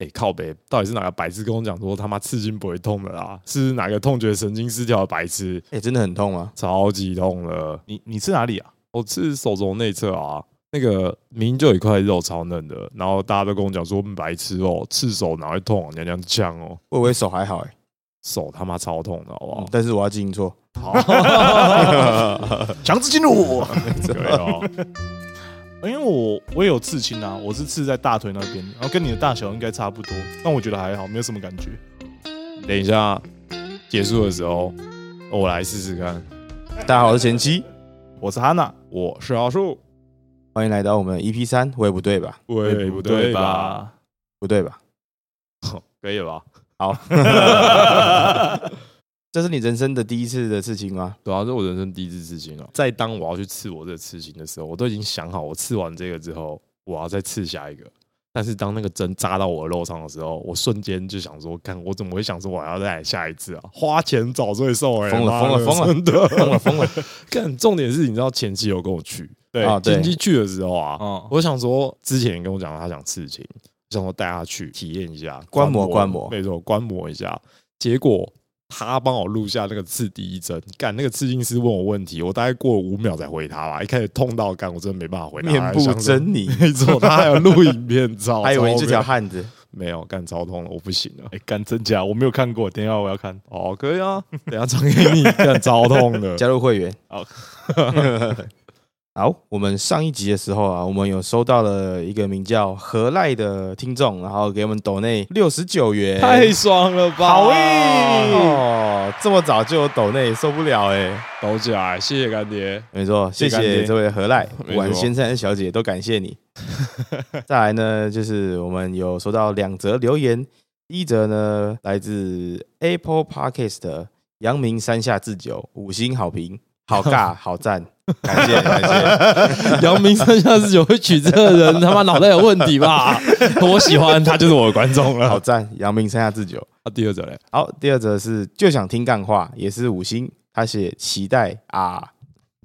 哎、靠北，到底是哪个白痴跟我讲说他妈刺筋不会痛的啦？是哪个痛觉神经失调的白痴？哎，真的很痛吗？超级痛了！你你刺哪里啊？我刺手肘内侧啊，那个明明就有一块肉超嫩的，然后大家都跟我讲说嗯白痴哦，刺手哪会痛、啊？娘娘腔哦，我以为手还好哎，手他妈超痛的，好不好？但是我要记清错。好，强制进入。可以哦。因为我我也有刺青啊，我是刺在大腿那边，然后跟你的大小应该差不多，但我觉得还好，没有什么感觉。等一下结束的时候，我来试试看。大家好，我是前妻，我是哈娜，我是阿树，欢迎来到我们 EP 三，我也不对吧？喂，不对吧？？不对吧？可以了吧？好，这是你人生的第一次的事情吗？对啊，这是我人生第一次刺青了。在当我要去刺我这个刺青的时候，我都已经想好，我刺完这个之后，我要再刺下一个。但是当那个针扎到我的肉上的时候，我瞬间就想说，看我怎么会想说我要再来下一次啊？花钱找罪受哎、疯了疯了疯了真的疯了疯了！看重点是，你知道前期有跟我去，对，啊对前期去的时候啊，嗯，我想说之前跟我讲他想刺青，想说带他去体验一下，观摩观摩没错，观摩一下。结果他帮我录下那个刺第一针，干那个刺青师问我问题，我大概过了五秒才回他吧。一开始痛到干，我真的没办法回答。面部狰狞，没错，他还有录影片照，还以为你这条超汉子。没有干超痛了，我不行了。哎，干真假？我没有看过，等一下我要看。哦，可以啊，等一下传给你，干超痛的。加入会员。好 好，我们上一集的时候啊，我们有收到了一个名叫何赖的听众，然后给我们抖内六十九元，太爽了吧！好欸哦，这么早就有抖内，受不了哎。抖起来，谢谢干爹。没错，谢谢这位何赖，不管先生小姐都感谢你。再来呢，就是我们有收到两则留言，第一则呢来自 Apple Podcast 的阳明山下智久，五星好评，好尬，好赞，感谢感谢。姚明山下智久会取这个人，他妈脑袋有问题吧？我喜欢他，就是我的观众了。好赞，姚明山下智久。啊，第二则嘞，好，第二则是就想听干话，也是五星，他写期待啊，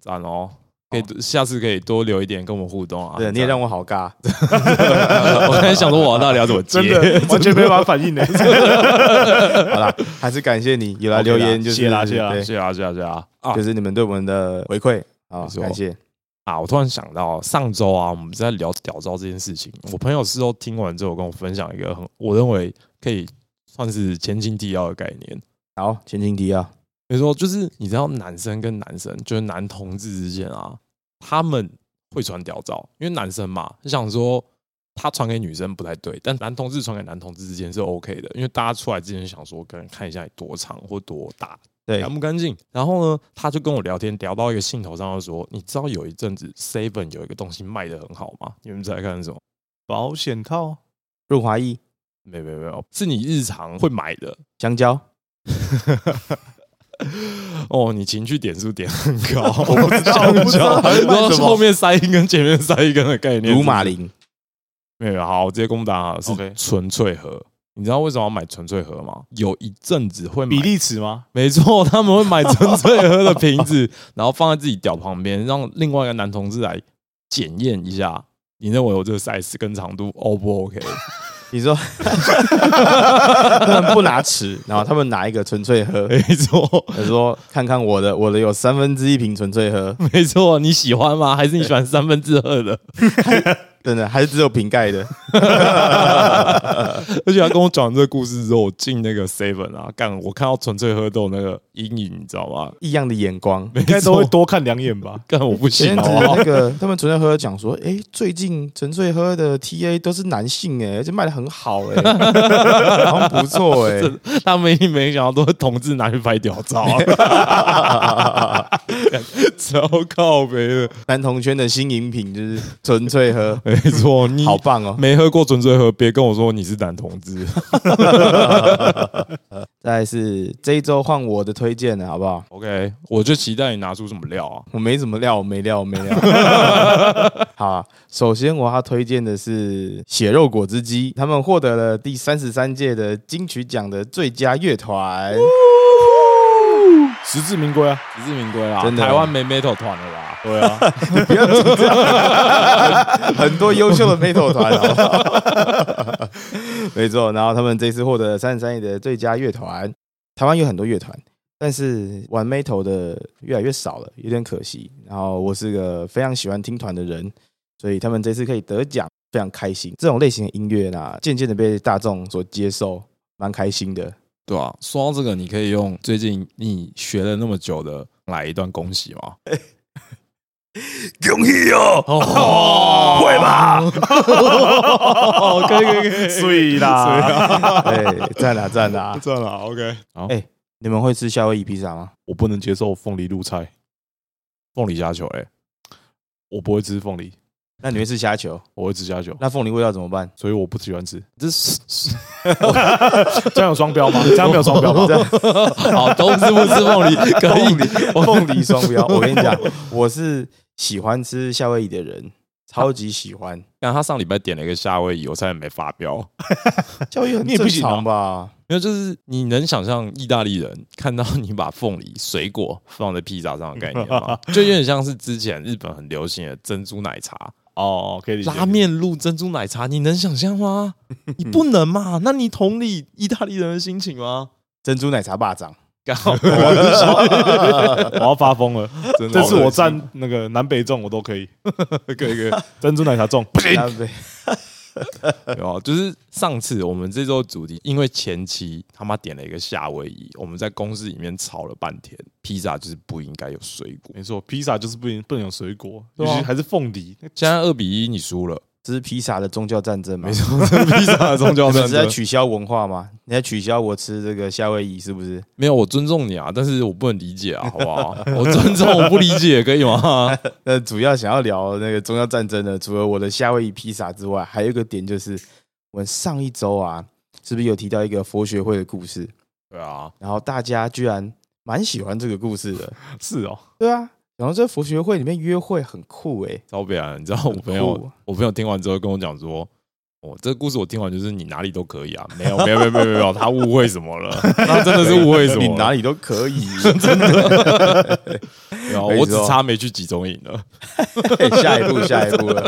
赞哦，可以下次可以多留一点跟我们互动啊。对，你也让我好尬，我刚才想说我到底要怎么接，真的完全没办法反应呢。好啦，还是感谢你有来留言，就是谢啦谢啦对谢谢啊，谢谢啊，谢谢啊。啊就是你们对我们的回馈啊感谢。啊！我突然想到，上周啊，我们在聊屌招这件事情，我朋友事后听完之后跟我分享一个很，我认为可以算是前情提要的概念。好，前情提要，比如说，就是你知道，男生跟男生，就是男同志之间啊，他们会传屌照，因为男生嘛，就想说他传给女生不太对，但男同志传给男同志之间是 OK 的，因为大家出来之前想说，可能看一下你多长或多大，对干不干净。然后呢，他就跟我聊天，聊到一个兴头上，就说：“你知道有一阵子 Seven 有一个东西卖的很好吗？你们在看是什么？保险套，润滑液、没有没有没有，是你日常会买的。香蕉，哦，你情绪点数点很高，我不知道然后后面塞一根，前面塞一根的概念，鲁马林，没有好，我直接公布答案，是纯粹盒。你知道为什么要买纯粹盒吗？有一阵子会买比例尺吗？没错，他们会买纯粹盒的瓶子，然后放在自己屌旁边，让另外一个男同志来检验一下，你认为我这个 size 跟长度 O 不 OK？你说他们不拿尺，然后他们拿一个纯粹喝，没错，他说看看我的，我的有三分之一瓶纯粹喝，没错，你喜欢吗？还是你喜欢三分之二的？真的还是只有瓶盖的，而且他跟我讲这个故事之后，我进那个 Seven 啊，干，我看到纯粹喝豆那个阴影，你知道吗？异样的眼光。没应该都会，多看两眼吧。干我不行前阵子好不好那个他们纯粹喝讲说，哎，最近纯粹喝的 TA 都是男性，哎，而且卖的很好，哎，好像不错，哎，他们一定没想到都是同志拿去拍屌照、超靠北的。男同圈的新饮品就是纯粹喝，没错，你好棒哦。没喝过纯粹喝，别跟我说你是男同志。再来是这一周换我的推荐了，好不好？OK，我就期待你拿出什么料啊？我没什么料，我没料，我没料。好啊，首先我要推荐的是血肉果汁机，他们获得了第三十三届的金曲奖的最佳乐团。实至名归啊。实至名归啊。真的台湾没 metal 团了吧？对啊，不要紧张，很多优秀的 metal 团哦，没错。然后他们这次获得三十三亿的最佳乐团。台湾有很多乐团，但是玩 metal 的越来越少了，有点可惜。然后我是个非常喜欢听团的人，所以他们这次可以得奖，非常开心。这种类型的音乐呢，渐渐的被大众所接受，蛮开心的。对啊，说到这个，你可以用最近你学了那么久的来一段恭喜吗？恭喜哦！哦，会吧？可以可以可以，碎 啦，哎，赞啦赞啦！赚了，OK。好哎你们会吃夏威夷披萨吗？我不能接受凤梨入菜，凤梨虾球，哎，我不会吃凤梨，那你会吃虾球？我会吃虾球，那凤梨味道怎么办？所以我不喜欢吃。这是 这样有双标吗？这样没有双标吗？好，都是不吃凤梨，可以。凤梨双标。我跟你讲，我是喜欢吃夏威夷的人，超级喜欢。但他上礼拜点了一个夏威夷，我差点没发飙。夏威夷很你也不正常吧？因为就是你能想象意大利人看到你把凤梨水果放在披萨上的概念吗？就有点像是之前日本很流行的珍珠奶茶，哦，可以理解。拉面入珍珠奶茶，你能想象吗？你不能嘛？那你同理意大利人的心情吗？珍珠奶茶霸掌，刚好我要发疯了，真的这次我站那个南北中我都可以，可 以可以，珍珠奶茶粽不行。有啊，就是上次我们这周主题，因为前期他妈点了一个夏威夷，我们在公司里面吵了半天，披萨就是不应该有水果。没错，披萨就是不应不能有水果，尤其还是凤梨。现在二比一，你输了，这是披萨的宗教战争吗？没错，这是披萨的宗教 你是在。取消文化吗？你在取消我吃这个夏威夷是不是？没有，我尊重你啊，但是我不能理解啊，好不好？我尊重，我不理解，可以吗？那主要想要聊那个宗教战争的，除了我的夏威夷披萨之外，还有一个点就是，我们上一周啊，是不是有提到一个佛学会的故事？对啊，然后大家居然蛮喜欢这个故事的。是哦，对啊，然后这佛学会里面约会很酷欸诶、超北啊！你知道我朋友，我朋友听完之后跟我讲说。哦，这个故事我听完就是你哪里都可以啊，没有没有没有没有没有，他误会什么了？他真的是误会什么？你哪里都可以。真的。然后我只差没去集中营了。下一步，下一步了。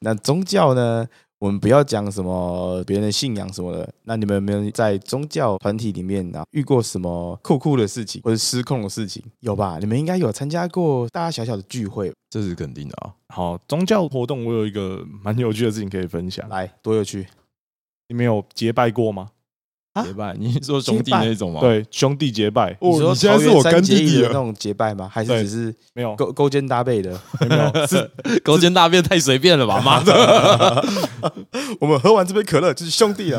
那宗教呢？我们不要讲什么别人的信仰什么的。那你们有没有在宗教团体里面啊遇过什么酷酷的事情或者失控的事情？有吧？你们应该有参加过大大小小的聚会。这是肯定的啊！好，宗教活动我有一个蛮有趣的事情可以分享。来，多有趣！你们有结拜过吗？啊结拜，你是说兄弟那种吗？，对，兄弟结拜哦你说你现在是我干弟弟的那种结拜吗？还是对只是没有？勾勾肩搭背的？没有，是 勾肩搭背太随便了吧？妈的，我们喝完这杯可乐就是兄弟了，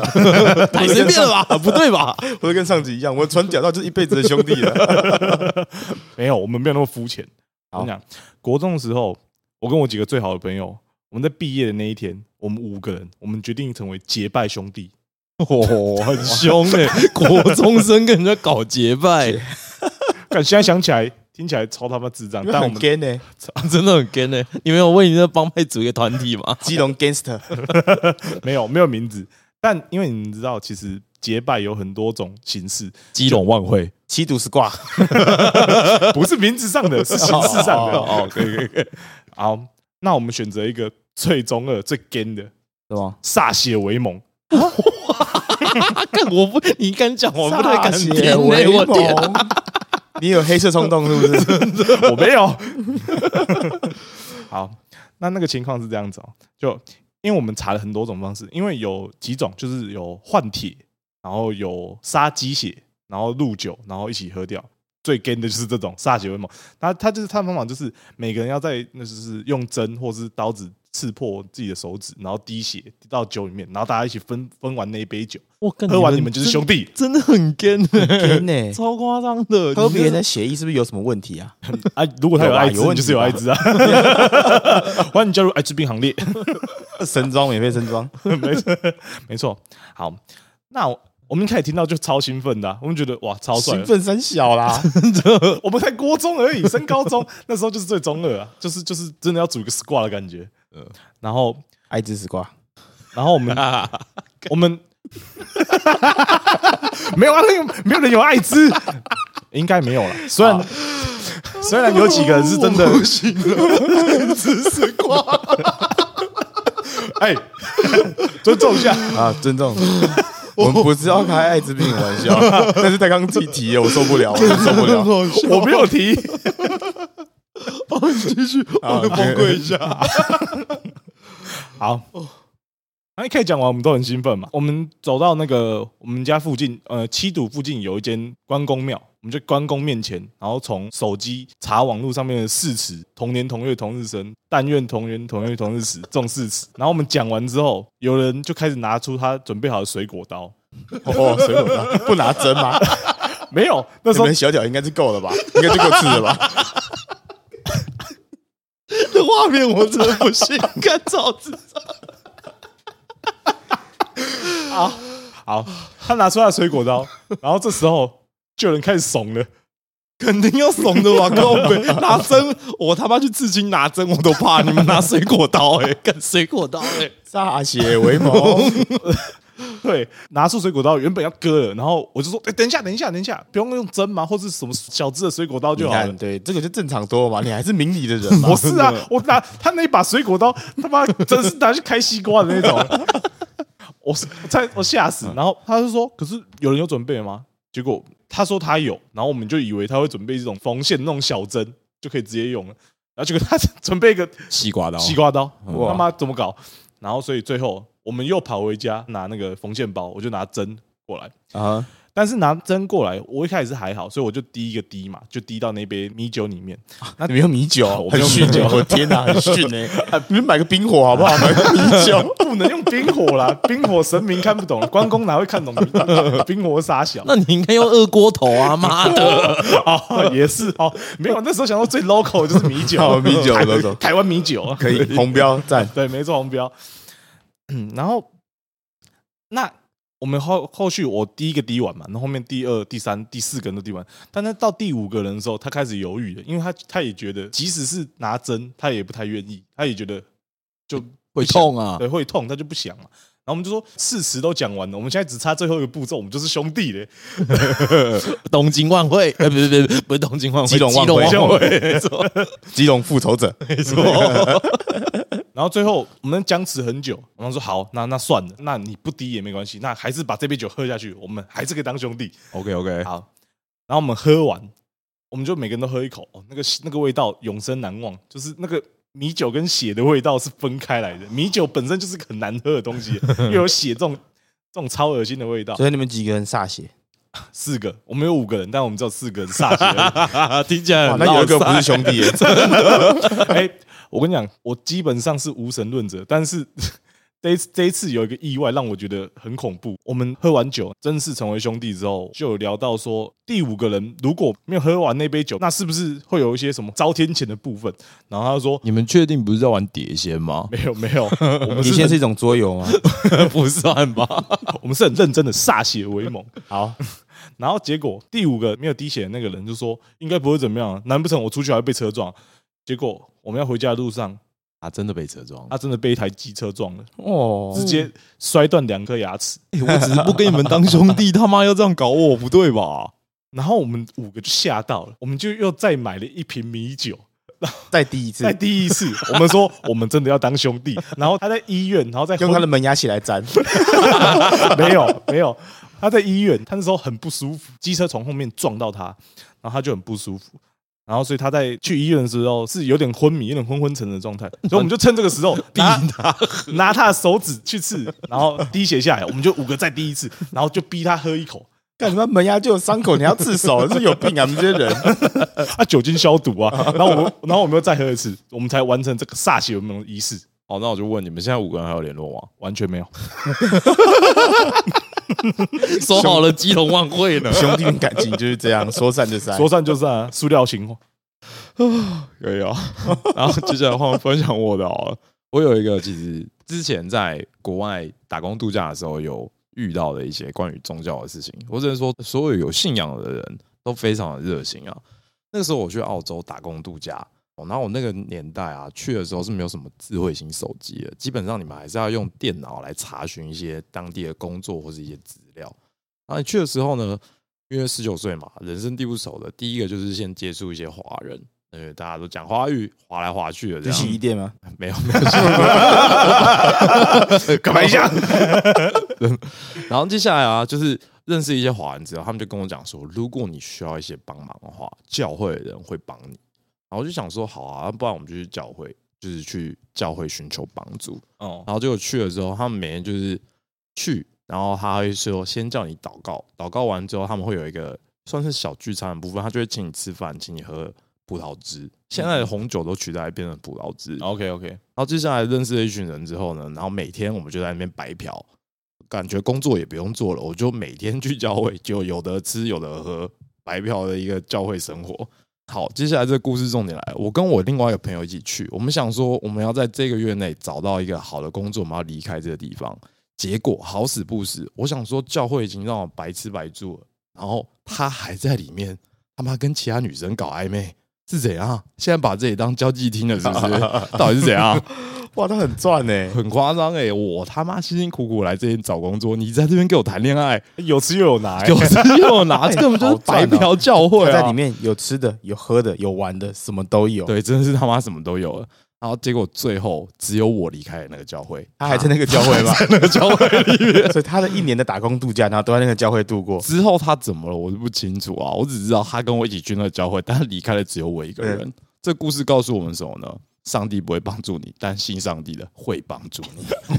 太随便了吧？不对吧？或者跟上集一样，我们传屌到就是一辈子的兄弟了。没有，我们没有那么肤浅。我跟你讲，国中的时候，我跟我几个最好的朋友，我们在毕业的那一天，我们五个人，我们决定成为结拜兄弟。哦，很凶哎！国中生跟人家搞结拜，但现在想起来，听起来超他妈智障。但我很们 gay 呢，真的很 gay 呢。你们有为你的帮派组一个团体吗？基隆 gangster，没有没有名字，但因为你知道，其实结拜有很多种形式，基隆万会，七毒 squad，不是名字上的，是形式上的。哦，可以可以可以。好，那我们选择一个最中二、最 gay 的是吗？歃血为盟。看我不，你敢讲，我不太敢歃听血为欸我天啊，盟。你有黑色冲动是不是？我没有。好，那那个情况是这样子哦，就因为我们查了很多种方式，因为有几种就是有换铁，然后有杀鸡血，然后入酒，然后一起喝掉。最 gay 的就是这种杀血为盟，他他就是他的方法就是每个人要在那就是用针或是刀子刺破自己的手指，然后滴血滴到酒里面，然后大家一起分分完那一杯酒，我跟喝完你们就是兄弟。真的很 gay 呢？超夸张的。喝别人的血液是不是有什么问题啊？啊，如果他有艾滋，就是有艾滋啊！欢迎加入艾滋病行列。神装免费神装，没错，没错。好，那我我们一开始听到就超兴奋的啊、我们觉得哇超帅的。兴奋三小啦。我们才国中而已，升高中那时候就是最中二啊，就是就是真的要组一个 squad 的感觉。嗯然后艾滋 squad，然后我们 我们 没有啊，那个没有人有艾滋，应该没有了。虽然虽然有几个人是真的，不行了，只是瓜。哎，尊重一下。啊，尊重。我们不是要开艾滋病玩笑，但是他刚刚自己提了，我受不了，我受不了。我没有提，哦，你继续，好我崩溃一下。好，那一开始讲完，我们都很兴奋嘛。我们走到那个我们家附近，呃，七堵附近有一间关公庙，我们就关公面前，然后从手机查网络上面的誓词“同年同月同日生，但愿同年同月同日死”这种誓词。然后我们讲完之后，有人就开始拿出他准备好的水果刀，哦，水果刀不拿针吗？没有，那时候小脚应该是够了吧？应该就够吃了吧？这画面我真的不行，看早知好，他拿出他的水果刀，然后这时候就有人开始怂了。肯定要怂的吧？靠北拿针，我他妈去刺青拿针我都怕，你们拿水果刀哎、干水果刀哎、歃血为盟，对，拿出水果刀，原本要割了，然后我就说：“哎、等一下，等一下，等一下，不用用针吗？或是什么小只的水果刀就好。对，这个就正常多了嘛。你还是明理的人嘛我。是啊，我拿他那一把水果刀，他妈真是拿去开西瓜的那种。我是我我吓死，然后他就说：“可是有人有准备吗？”结果他说他有，然后我们就以为他会准备这种缝线那种小针，就可以直接用了。然后结果他准备一个西瓜刀，西瓜刀，哇他妈怎么搞？然后所以最后我们又跑回家拿那个缝线包，我就拿针过来。啊，但是拿针过来，我一开始是还好，所以我就滴一个滴嘛，就滴到那杯米酒里面。那你没有米酒，我没有很逊米酒欸我天哪，很逊哎！你们买个冰火好不好？买个米酒，不能用冰火啦，冰火神明看不懂，关公哪会看懂冰火傻小？那你应该用二锅头啊！妈的，哦，也是哦，没有，那时候想到最 local 的就是米酒，好米酒台 local 台湾米酒，可以红标赞。对，没错，红标。嗯，然后那我们后后续我第一个滴完嘛，然后后面第二、第三、第四个人都滴完，但他到第五个人的时候，他开始犹豫了，因为他他也觉得，即使是拿针，他也不太愿意，他也觉得就会痛啊！对会痛，他就不想嘛。然后我们就说事实都讲完了，我们现在只差最后一个步骤，我们就是兄弟嘞。东京万会，呃，不是不是不是东京万会，基隆万会基隆万会，没错基隆复仇者，没错。然后最后我们僵持很久，然后说好，那那算了，那你不低也没关系，那还是把这杯酒喝下去，我们还是可以当兄弟。OK OK，好，然后我们喝完，我们就每个人都喝一口，哦，那个那个味道永生难忘，就是那个米酒跟血的味道是分开来的。米酒本身就是个很难喝的东西，又有血这种这种超恶心的味道。所以你们几个人歃血？四个，我们有五个人，但我们只有四个人歃血。听起来哇，很那有一个不是兄弟耶，哎、我跟你讲，我基本上是无神论者，但是这一次这一次有一个意外让我觉得很恐怖。我们喝完酒，正式成为兄弟之后，就有聊到说，第五个人如果没有喝完那杯酒，那是不是会有一些什么遭天谴的部分？然后他就说。你们确定不是在玩碟仙吗？没有没有，我们你是很现在是一种桌游吗？不算吧？我们是很认真的歃血为盟。好，然后结果第五个没有滴血的那个人就说应该不会怎么样啊，难不成我出去还会被车撞？结果我们要回家的路上，啊，真的被车撞了。他真的被一台机车撞了，哦，直接摔断两颗牙齿。欸我只是不跟你们当兄弟，他妈要这样搞我，不对吧？然后我们五个就吓到了，我们就又再买了一瓶米酒。再第一次在第一次，我们说我们真的要当兄弟。然后他在医院，然后再用他的门牙起来粘，没有没有，他在医院，他那时候很不舒服，机车从后面撞到他，然后他就很不舒服。然后，所以他在去医院的时候是有点昏迷、有点昏昏沉沉的状态，所以我们就趁这个时候 逼他拿他的手指去刺，然后滴血下来，我们就五个再滴一次，然后就逼他喝一口，干什么门牙就有伤口，你还要自首，是有病啊！你们这些人，啊，酒精消毒啊，然后我们，然后我们又再喝一次，我们才完成这个歃血为盟的仪式，好，那我就问你们，现在五个人还有联络吗？完全没有。说好了基隆万会呢？兄弟们感情就是这样，说散就散。说散就散啊，塑料情话。可以啊。然后接下来换我分享我的。我有一个其实之前在国外打工度假的时候有遇到的一些关于宗教的事情。我只能说，所有有信仰的人都非常的热心啊。那个时候我去澳洲打工度假，哦然后我那个年代啊，去的时候是没有什么智慧型手机的，基本上你们还是要用电脑来查询一些当地的工作或是一些资料。然后你去的时候呢，因为十九岁嘛，人生地不熟的，第一个就是先接触一些华人，因为，大家都讲华语，滑来滑去的这去洗衣，店吗？没有没有，干嘛一下？然后接下来啊，就是认识一些华人之后，他们就跟我讲说，如果你需要一些帮忙的话，教会的人会帮你。然后我就想说，好啊，不然我们就去教会，就是去教会寻求帮助。哦，然后结果去了之后，他们每天就是去，然后他会说先叫你祷告，祷告完之后，他们会有一个算是小聚餐的部分，他就会请你吃饭，请你喝葡萄汁。现在的红酒都取代变成葡萄汁。OK OK，然后接下来认识了一群人之后呢，然后每天我们就在那边白嫖，感觉工作也不用做了，我就每天去教会，就有的吃有的喝，白嫖的一个教会生活。好，接下来这个故事重点来了，我跟我另外一个朋友一起去，我们想说我们要在这个月内找到一个好的工作，我们要离开这个地方。结果好死不死，我想说教会已经让我白吃白住了，然后他还在里面，他妈跟其他女生搞暧昧，是怎样？现在把自己当交际厅了，是不是？到底是怎样？哇，他很赚呢。很夸张哎！我他妈辛辛苦苦来这边找工作，你在这边给我谈恋爱，有吃又有拿，欸有吃又有拿，这根本就是白嫖教会在里面有吃的，有喝的，有玩的，什么都有。对，真的是他妈什么都有了。然后结果最后只有我离开了那个教会，他还在那个教会吗？那个教会里面。所以他的一年的打工度假，然后都在那个教会度过。之后他怎么了，我就不清楚啊。我只知道他跟我一起去那个教会，但他离开了只有我一个人。这故事告诉我们什么呢？上帝不会帮助你，但信上帝的会帮助你。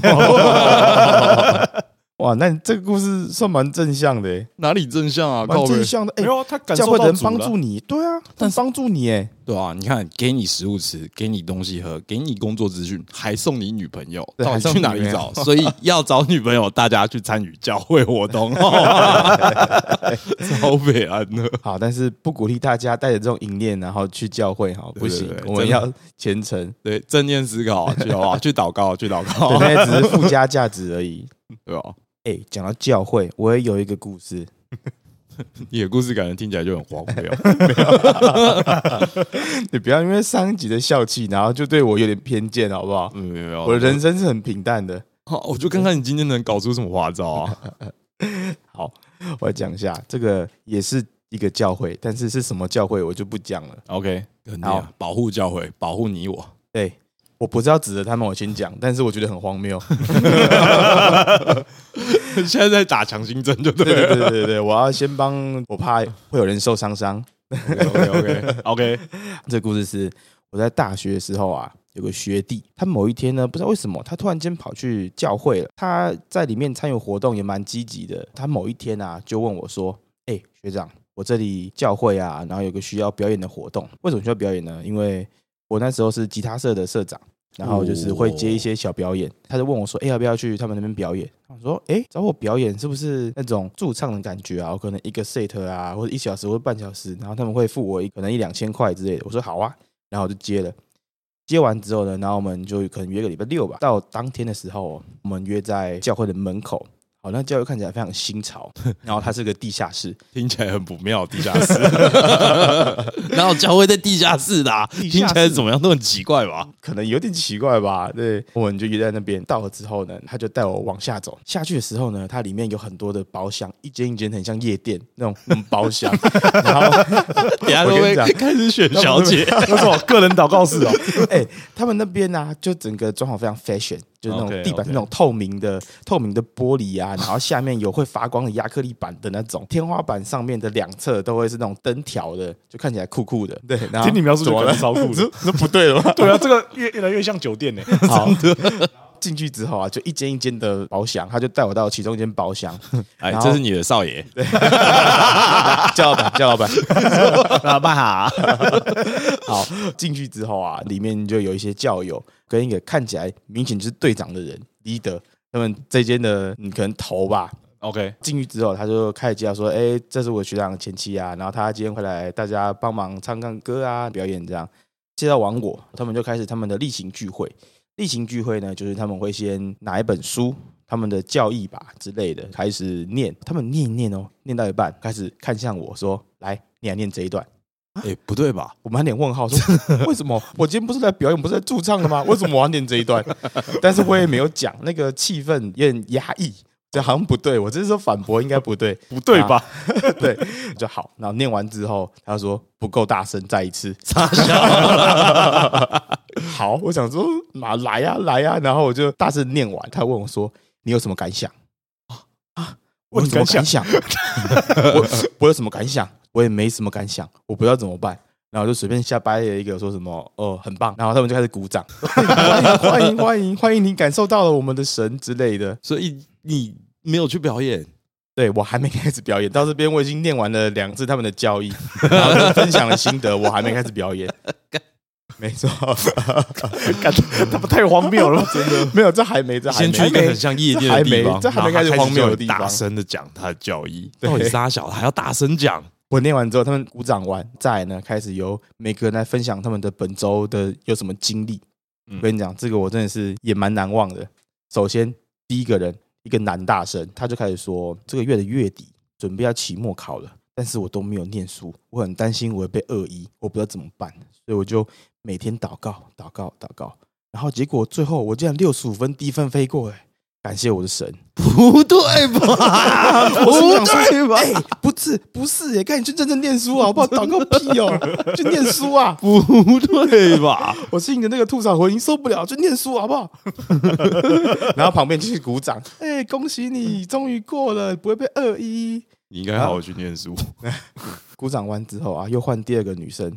哇，那你这个故事算蛮正向的欸，哪里正向啊？蛮正向的。哎没，有啊他感教会的人帮助你，对啊，但帮助你哎，对啊，你看，给你食物吃，给你东西喝，给你工作资讯，还送你女朋友，还到底去哪里找？所以要找女朋友，大家去参与教会活动，超北安的。好，但是不鼓励大家带着这种淫念然后去教会哈，不行我们要虔诚，对，正念思考，去好不好？去祷告，去祷，告，那些只是附加价值而已。对吧？哎，讲到教会，我也有一个故事，你的故事感觉听起来就很荒谬。你不要因为上一集的笑气，然后就对我有点偏见，好不好？嗯，我的人生是很平淡的。好，我就看看你今天能搞出什么花招啊？好，我来讲一下，这个也是一个教会，但是是什么教会我就不讲了。OK，保护教会，保护你我。对，我不是要指着他们我先讲，但是我觉得很荒谬。现在在打强心针，就对对了。对对对对，我要先帮，我怕会有人受伤伤。OK OK OK，这个故事是我在大学的时候啊，有个学弟，他某一天呢，不知道为什么，他突然间跑去教会了。他在里面参与活动也蛮积极的。他某一天啊，就问我说：“哎、学长，我这里教会啊，然后有个需要表演的活动，为什么需要表演呢？因为我那时候是吉他社的社长。”然后就是会接一些小表演，他就问我说：“哎、要不要去他们那边表演？”我说：“哎、找我表演是不是那种驻唱的感觉啊？我可能一个 set 啊，或者一小时或者半小时，然后他们会付我一可能一两千块之类的。”我说：“好啊。”然后我就接了。接完之后呢，然后我们就可能约个礼拜六吧。到当天的时候，我们约在教会的门口。好，那教育看起来非常新潮，然后它是个地下室，听起来很不妙，地下室。然后教会在地下室的、啊？室听起来怎么样都很奇怪吧？可能有点奇怪吧？对，我们就约在那边。到了之后呢，他就带我往下走。下去的时候呢，它里面有很多的包厢，一间一间很像夜店那种那种包厢。然后，等下会开始选小姐？那是我个人祷告室哦。哎、他们那边呢、就整个装潢非常 fashion，就是那种地板是那种透明的、透明的玻璃啊，然后下面有会发光的亚克力板的那种，天花板上面的两侧都会是那种灯条的，就看起来酷酷的。对，然后听你描述就怎么了感觉超酷的。这 这不对了吗？对啊，这个越越来越像酒店呢。好，进去之后啊，就一间一间的包厢，他就带我到其中一间包厢，哎，这是你的少爷，叫老板，叫老板。老板好，好，进去之后啊，里面就有一些教友跟一个看起来明显就是队长的人 leader，他们这间的你可能头吧。OK，进去之后，他就开始介绍说：“哎、这是我学长的前妻啊，然后他今天会来大家帮忙唱唱歌啊，表演这样。”介绍完我，他们就开始他们的例行聚会。例行聚会呢，就是他们会先拿一本书，他们的教义吧之类的，开始念。他们念一念哦，念到一半，开始看向我说：“来，你来念这一段。”哎，不对吧？我满脸问号，说 为什么？我今天不是来表演，不是来驻唱的吗？为什么我要念这一段？但是我也没有讲，那个气氛有点压抑，这好像不对，我这是说反驳应该不对，不对吧？对就好。然后念完之后，他说不够大声，再一次。好，我想说嘛，来呀、来呀、然后我就大声念完，他问我说：“你有什么感想？”啊，我有什么感想？我我有什么感想？我也没什么感想，我不知道怎么办。然后就随便瞎掰了一个说什么哦很棒，然后他们就开始鼓掌，欢迎欢迎欢迎欢迎你感受到了我们的神之类的。所以你没有去表演，对我还没开始表演，到这边我已经念完了两次他们的教义，然后就分享了心得，我还没开始表演。没错，干他们太荒谬了，真的。没有，这还没，这还没，先去一个很像夜店的地方，这还没这还没开始荒谬的地方。大声的讲他的教义，对。到底仨小还要大声讲，我念完之后，他们鼓掌完，再呢，开始由每个人来分享他们的本周的有什么经历。嗯。我跟你讲，这个我真的是也蛮难忘的。首先，第一个人，一个男大生，他就开始说，这个月的月底准备要期末考了，但是我都没有念书，我很担心我会被恶意，我不知道怎么办，所以我就每天祷告，祷告，祷告，然后结果最后我竟然六十五分低分飞过，哎，感谢我的神。不对吧？不说对吧？哎、不是不是耶，赶紧去认真念书 好不好？祷告屁哦，去念书啊！不对吧？我是你的那个吐槽回音受不了，去念书好不好？然后旁边继续鼓掌，哎、恭喜你终于过了，不会被二一。你应该好好去念书。鼓掌完之后啊，又换第二个女生，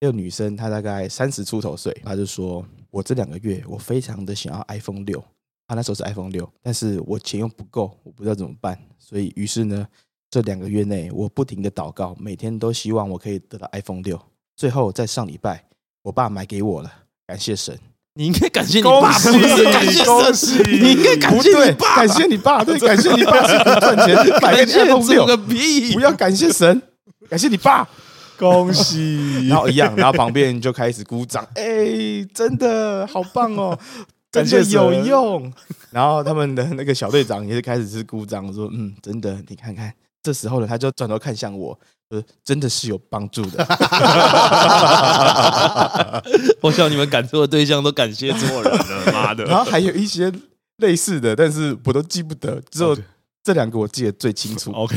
这个女生她大概三十出头岁，她就说：“我这两个月我非常的想要 iPhone 六，她那时候是 iPhone 六，但是我钱又不够，我不知道怎么办，所以于是呢，这两个月内我不停的祷告，每天都希望我可以得到 iPhone 六。最后在上礼拜，我爸买给我了，感谢神。你应该感谢你恭爸，喜不是感谢神。恭喜！你应该感谢你，爸，感谢你爸，对，感谢你爸是赚钱感谢 iPhone 六个，屁不！要感谢神，感谢你爸。”恭喜！然后一样，然后旁边人就开始鼓掌，哎、真的好棒哦，真的有用。然后他们的那个小队长也是开始是鼓掌，说嗯，真的，你看看。这时候呢，他就转头看向我，说真的是有帮助的。我想你们感触的对象都感谢错人了，妈的！然后还有一些类似的，但是我都记不得，只有这两个我记得最清楚。OK，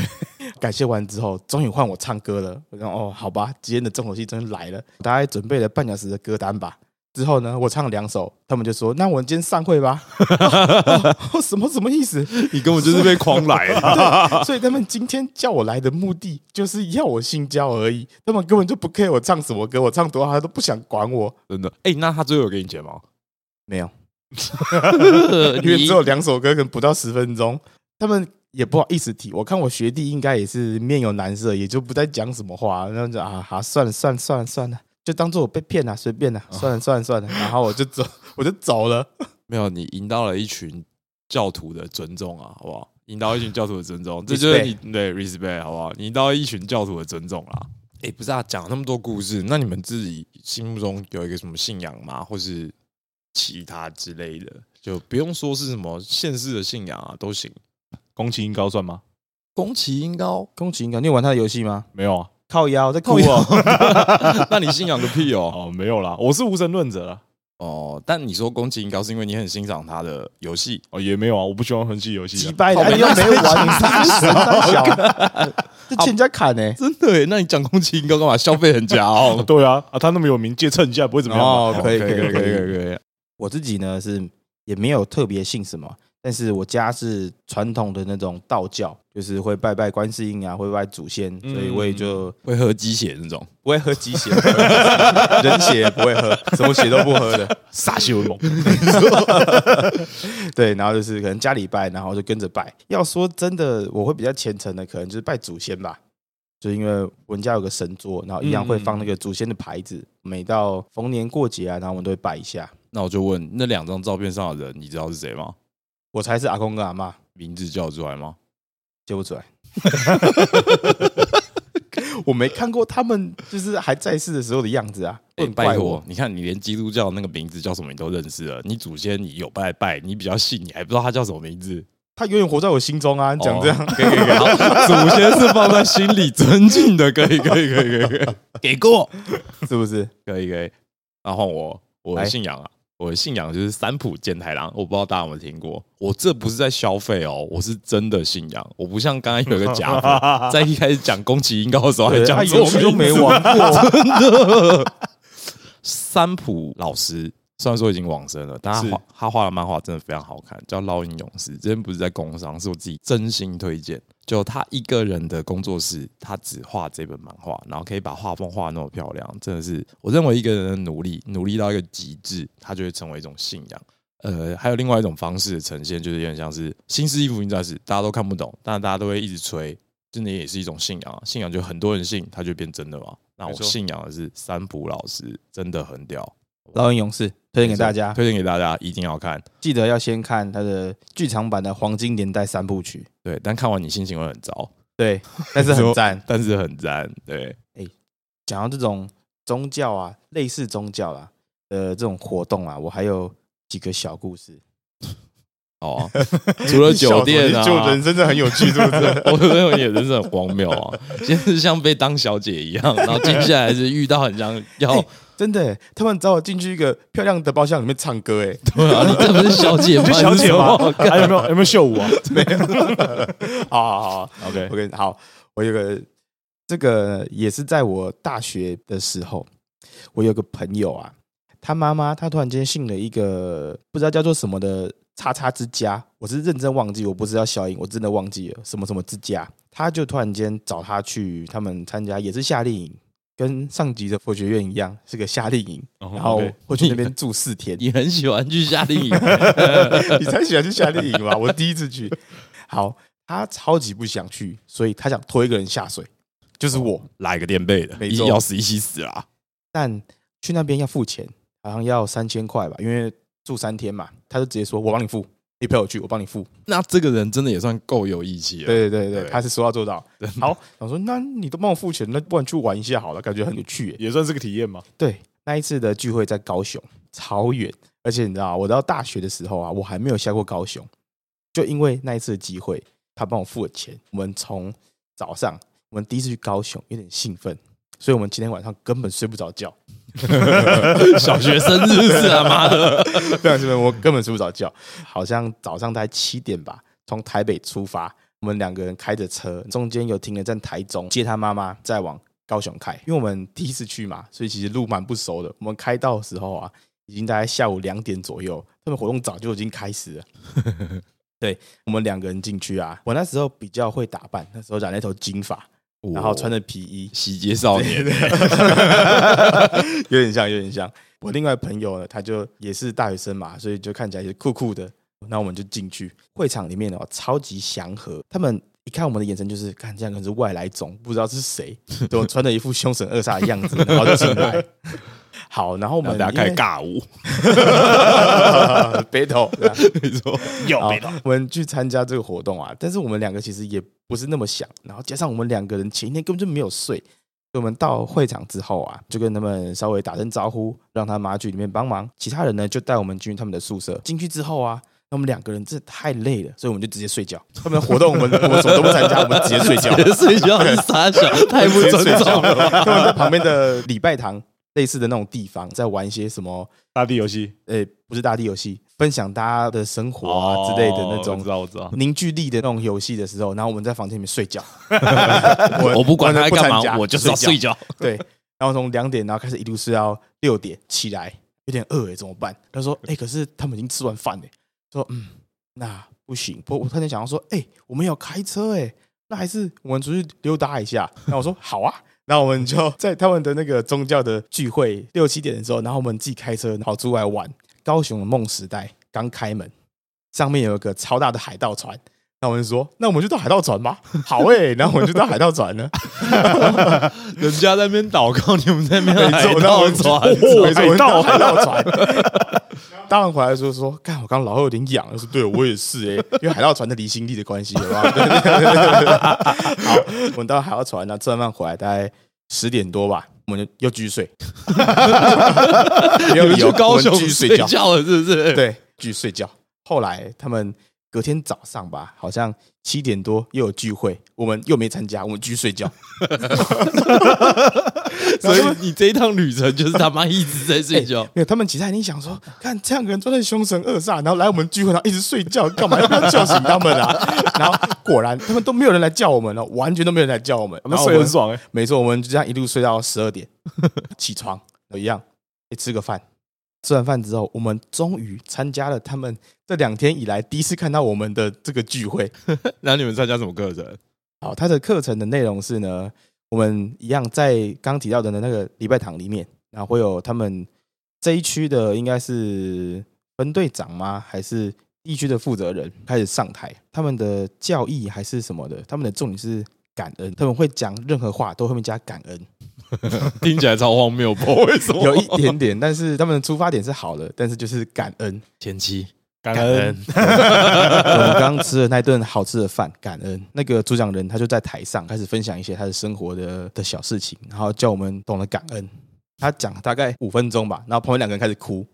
感谢完之后，终于换我唱歌了。我说哦，好吧，今天的重头戏终于来了。大概准备了半小时的歌单吧。之后呢，我唱了两首，他们就说：“那我们今天散会吧。哦哦什么什么意思？你根本就是被诓来 了。所以他们今天叫我来的目的，就是要我性交而已。他们根本就不 care 我唱什么歌，我唱多好，他都不想管我。真的？哎，那他最后有给你钱吗？没有，因为只有两首歌，可能不到十分钟。他们也不好意思提。我看我学弟应该也是面有难色，也就不再讲什么话。然后就啊，好，算了算了算了算了，就当做我被骗了，随便了，算了算了算了。然后我就走，我就走了。没有，你赢到了一群教徒的尊重啊，好不好？赢到一群教徒的尊重，这就是你对 respect 好不好？你赢到一群教徒的尊重啦。哎，不是啊，讲那么多故事，那你们自己心目中有一个什么信仰吗？或是其他之类的？就不用说是什么现世的信仰啊，都行。宫崎英高算吗？宫崎英高，宫崎英高，你有玩他的游戏吗？没有啊，靠腰在哭靠腰哦。那你信仰个屁哦！哦，没有啦，我是无神论者啦。哦，但你说宫崎英高是因为你很欣赏他的游戏，哦，也没有啊，我不喜欢魂系游戏啊。击败的，你又没玩，你是神三小，这欠人家砍呢。真的耶？那你讲宫崎英高干嘛？消费很佳哦，哦。对啊，啊，他那么有名，借蹭一下不会怎么样？哦，可以可以可以可以。可以。我自己呢是也没有特别信什么，但是我家是传统的那种道教，就是会拜拜观世音啊，会拜祖先，所以我也就会喝鸡血那种，不会喝鸡血，人血也不会喝，什么血都不喝的。傻血为盟。对，然后就是可能家里拜，然后就跟着拜。要说真的，我会比较虔诚的，可能就是拜祖先吧。就因为我们家有个神桌，然后一样会放那个祖先的牌子，每到逢年过节啊，然后我们都会拜一下。那我就问，那两张照片上的人，你知道是谁吗？我猜是阿公跟阿妈，名字叫出来吗？叫不出来。我没看过他们就是还在世的时候的样子啊！拜托，，你看你连基督教那个名字叫什么你都认识了，你祖先你有拜拜，你比较信，你还不知道他叫什么名字？他永远活在我心中啊！你讲这样，哦可以可以可以，好，祖先是放在心里尊敬的，可以可以可以可以可以，给过，是不是？可以可以。那换我，我的信仰啊，我的信仰就是三浦健太郎，我不知道大家有没有听过。我这不是在消费哦，我是真的信仰。我不像刚刚有个假的，在一开始讲宫崎英高的时候还讲我们都没玩过。真的，三浦老师虽然说已经往生了，但他画他画的漫画真的非常好看，叫《烙印勇士》。这边不是在工商，是我自己真心推荐。就他一个人的工作室，他只画这本漫画，然后可以把画风画得那么漂亮，真的是我认为一个人的努力，努力到一个极致，他就会成为一种信仰。呃，还有另外一种方式的呈现，就是有点像是《新世纪福音战士》，大家都看不懂，但大家都会一直吹，真的也是一种信仰啊。信仰就很多人信，他就变真的嘛。那我信仰的是三浦老师，真的很屌。老鹰勇士推荐给大家，推荐给大家，一定要看。记得要先看它的剧场版的《黄金年代》三部曲，对，但看完你心情会很糟，对，但是很 赞。但是很赞。对，讲到这种宗教啊，类似宗教啦的这种活动啊，我还有几个小故事。哦，除了酒店啊，就人真的很有趣，是不是？我认为你的人生很荒谬啊！先是像被当小姐一样，然后接下来是遇到很像要哎真的耶，他们找我进去一个漂亮的包厢里面唱歌，哎，对啊，你这不是小姐吗？就 小姐吗吗？？还有没有有没有秀舞啊好好好？OK，，OK，好，我有个这个也是在我大学的时候，我有个朋友啊，他妈妈她突然间信了一个不知道叫做什么的叉叉之家，我是认真忘记，我不知道消音，我真的忘记了什么什么之家，他就突然间找他去他们参加，也是夏令营。跟上级的佛学院一样，是个夏令营，然后 OK 会去那边 住四天。你很喜欢去夏令营，你才喜欢去夏令营吧？我第一次去，好，他超级不想去，所以他想拖一个人下水，就是我。来个垫背的，没错一要死一起死啦！但去那边要付钱，好像要三千块吧，因为住三天嘛。他就直接说：“我帮你付，你陪我去，我帮你付。那这个人真的也算够有义气”了。对对对对，他是说到做到。好，我说：“那你都帮我付钱，那不然去玩一下好了，感觉很有趣耶。也算是个体验嘛。”对，那一次的聚会在高雄，超远，而且你知道，我到大学的时候啊，我还没有下过高雄，就因为那一次的机会，他帮我付了钱。我们从早上，我们第一次去高雄，有点兴奋，所以我们今天晚上根本睡不着觉，小学生是不是啊？妈的！非常兴奋，我根本睡不着觉。好像早上大概七点吧，从台北出发，我们两个人开着车，中间有停了站台中接他妈妈，再往高雄开。因为我们第一次去嘛，所以其实路蛮不熟的。我们开到的时候啊，已经大概下午两点左右，他们活动早就已经开始了。对我们两个人进去啊，我那时候比较会打扮，那时候染了一头金发，然后穿着皮衣，洗劫少年，有点像，有点像。我另外朋友呢，他就也是大学生嘛，所以就看起来也酷酷的。那我们就进去会场里面哦，超级祥和。他们一看我们的眼神就是，看这样可能是外来种，不知道是谁，都穿着一副凶神恶煞的样子，然后就进来。好，然后我们大家开始尬舞，battle，没错，好有没到？我们去参加这个活动啊，但是我们两个其实也不是那么想，然后加上我们两个人前一天根本就没有睡，所以我们到会场之后啊，就跟他们稍微打声招呼，让他妈去里面帮忙，其他人呢就带我们进去他们的宿舍。进去之后啊，那我们两个人真的太累了，所以我们就直接睡觉。他们的活动我们 我们什么都不参加，我们直接睡觉。睡觉是傻笑，太不尊重了吧。他们在旁边的礼拜堂类似的那种地方，在玩一些什么。大地游戏呃，不是大地游戏，分享大家的生活啊之类的那种哦我知道，我知道。凝聚力的那种游戏的时候，然后我们在房间里面睡觉。我不管他在干嘛，我就是要睡。觉。对，然后从两点，然后开始一路睡到六点起来，有点饿哎，怎么办？他说：“哎、可是他们已经吃完饭哎。”说：“嗯，那不行。”我我突然想到说：“哎、我们要开车哎，那还是我们出去溜达一下。”然后我说：“好啊。”然后我们就在他们的那个宗教的聚会六七点的时候，然后我们自己开车跑出来玩。高雄的梦时代刚开门，上面有一个超大的海盗船。那我们就说，那我们就到海盗船吧。好诶、然后我们就到海盗船了。人家在那边祷告，你们在那边 海盗船，海海盗船。当然回来说说，看，我刚刚老后有点痒，我说对我也是哎、因为海盗船的离心力的关系，好吧 好？我们到海盗船，然后吃完饭回来大概十点多吧，我们就又继续睡，没有你们理由，去高雄睡觉，觉了，是不是？，对，继续睡觉。后来他们隔天早上吧，好像七点多又有聚会，我们又没参加，我们继续睡觉。所以你这一趟旅程就是他妈一直在睡觉。没有，他们其他人想说，看这样个人都在凶神恶煞，然后来我们聚会，然后一直睡觉，干嘛要不要叫醒他们啊？然后果然他们都没有人来叫我们了，完全都没有人来叫我们。我们睡很爽哎，没错，我们就这样一路睡到十二点，起床一样，哎，吃个饭。吃完饭之后，我们终于参加了他们这两天以来第一次看到我们的这个聚会。那你们参加什么课程？好，他的课程的内容是呢，我们一样在刚提到的那个礼拜堂里面，然后会有他们这一区的应该是分队长吗？还是地区的负责人开始上台？他们的教义还是什么的？他们的重点是感恩，他们会讲任何话都后面加感恩，听起来超荒谬，不知道 为什么？有一点点，但是他们的出发点是好的，但是就是感恩。前期感恩。我们刚刚吃的那顿好吃的饭，感恩那个主讲人，他就在台上开始分享一些他的生活的的小事情，然后叫我们懂得感恩。他讲大概五分钟吧，然后旁边两个人开始哭，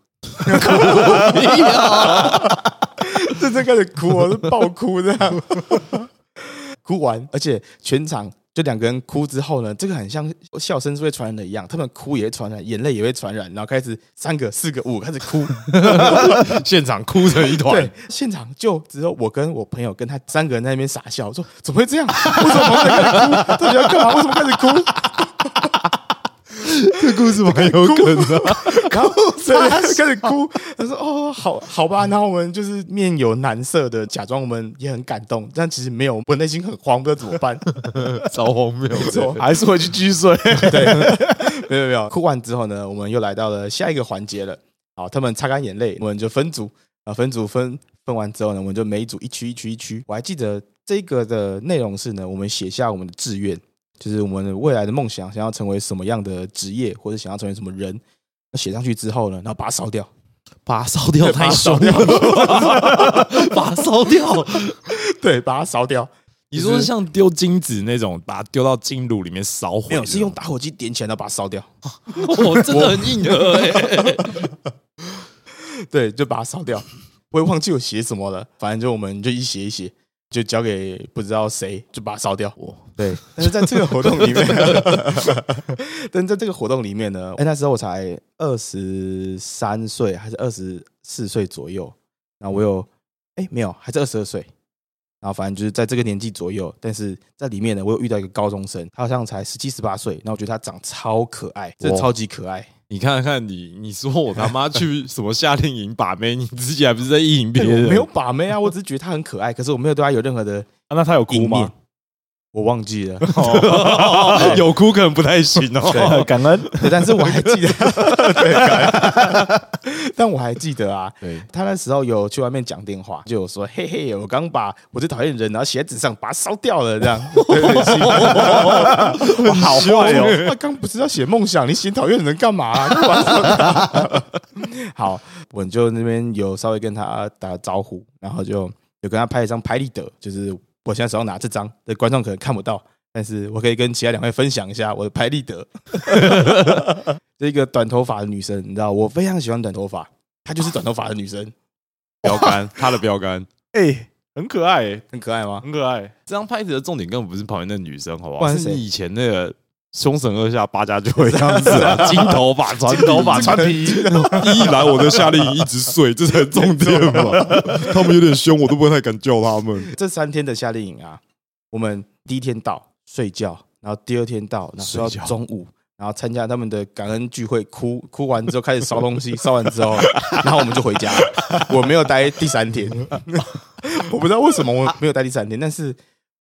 真正开始哭，我是爆哭这样，哭完，而且全场就两个人哭之后呢，这个很像笑声是会传染的一样，他们哭也会传染，眼泪也会传染，然后开始三个、四个、五个开始哭，现场哭成一团对，，现场就只有我跟我朋友跟他三个人在那边傻笑，说怎么会这样？为什么旁边人开始哭？到底要干嘛？为什么开始哭？这故事蛮有梗的。然后对他 就开始哭，他说：“哦，好好吧。”然后我们就是面有难色的假装我们也很感动，但其实没有，我内心很慌，不知道怎么办。超荒谬，没错，还是回去继续睡。对，没有没有。哭完之后呢，我们又来到了下一个环节了。好，他们擦干眼泪，我们就分组啊，分组分分完之后呢，我们就每一组一区一区一区。我还记得这个的内容是呢，我们写下我们的志愿，就是我们未来的梦想，想要成为什么样的职业，或者想要成为什么人。那写上去之后呢，然后把它烧掉，把它烧掉对太爽了，把它烧掉。对，把它烧掉。你说是像丢金子那种，把它丢到金炉里面烧毁？没有，是用打火机点起来，然后把它烧掉。我真的很硬核哎。对，就把它烧掉。我也忘记我写什么了，反正就我们就一写一写，就交给不知道谁，就把它烧掉。对，但是在这个活动里面，但在这个活动里面呢，哎，那时候我才二十三岁还是二十四岁左右，然后我有哎没有，还是二十二岁。然后反正就是在这个年纪左右，但是在里面呢，我有遇到一个高中生，他好像才十七十八岁，然后我觉得他长超可爱，真的超级可爱。你看看你，你说我他妈去什么夏令营把妹，你自己还不是在意淫别人？我没有把妹啊，我只是觉得他很可爱，可是我没有对他有任何的啊那他有哭吗？，我忘记了。有哭可能不太行哦。对，感恩。但是我还记得，对，感但我还记得啊，对，他那时候有去外面讲电话，就有说：“嘿嘿，我刚把我最讨厌的人，然后写在纸上，把它烧掉了。”这样，对对对哇，好坏哦！他刚不是要写梦想，你写讨厌的人干嘛、好，我就那边有稍微跟他打招呼，然后就有跟他拍一张拍立得，就是我现在手上拿这张，的观众可能看不到，但是我可以跟其他两位分享一下我的拍立得。这一个短头发的女生，你知道，我非常喜欢短头发，她就是短头发的女生，标杆，她的标杆。哎，很可爱欸，很可爱吗？很可爱。这张拍子的重点根本不是旁边那女生，好不好？不然是是你以前那个凶神恶煞八家就会这样子啊，金头发、金头发、穿皮衣。一来我的夏令营一直睡，这才是重点嘛。他们有点凶，我都不太敢叫他们。这三天的夏令营啊，我们第一天到睡觉，然后第二天到，然后睡到中午，然后参加他们的感恩聚会，哭哭完之后开始烧东西，烧完之后，然后我们就回家了。我没有待第三天，我不知道为什么我没有待第三天，但是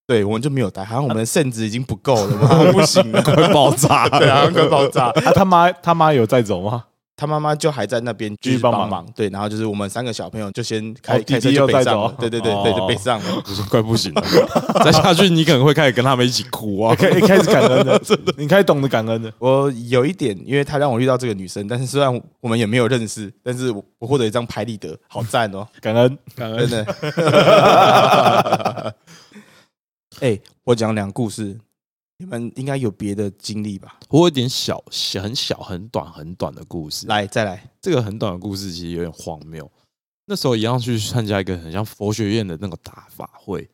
对我们就没有带，好像我们的肾值已经不够了嘛，不行了，快爆炸了！对啊，快爆炸。啊，他妈他妈有在走吗？他妈妈就还在那边继续帮忙对，然后就是我们三个小朋友就先开开车就北上了，对对对对，就哦北上了。不是快不行了，再下去你可能会开始跟他们一起哭啊！开开始感恩的，你开始懂得感恩的。我有一点，因为他让我遇到这个女生，但是虽然我们也没有认识，但是我我获得一张拍立得，好赞哦，感恩，感恩的。哎、我讲两个故事，你们应该有别的经历吧？我有点小小很小很短很短的故事。来，再来。这个很短的故事其实有点荒谬。那时候一样去参加一个很像佛学院的那个大法会，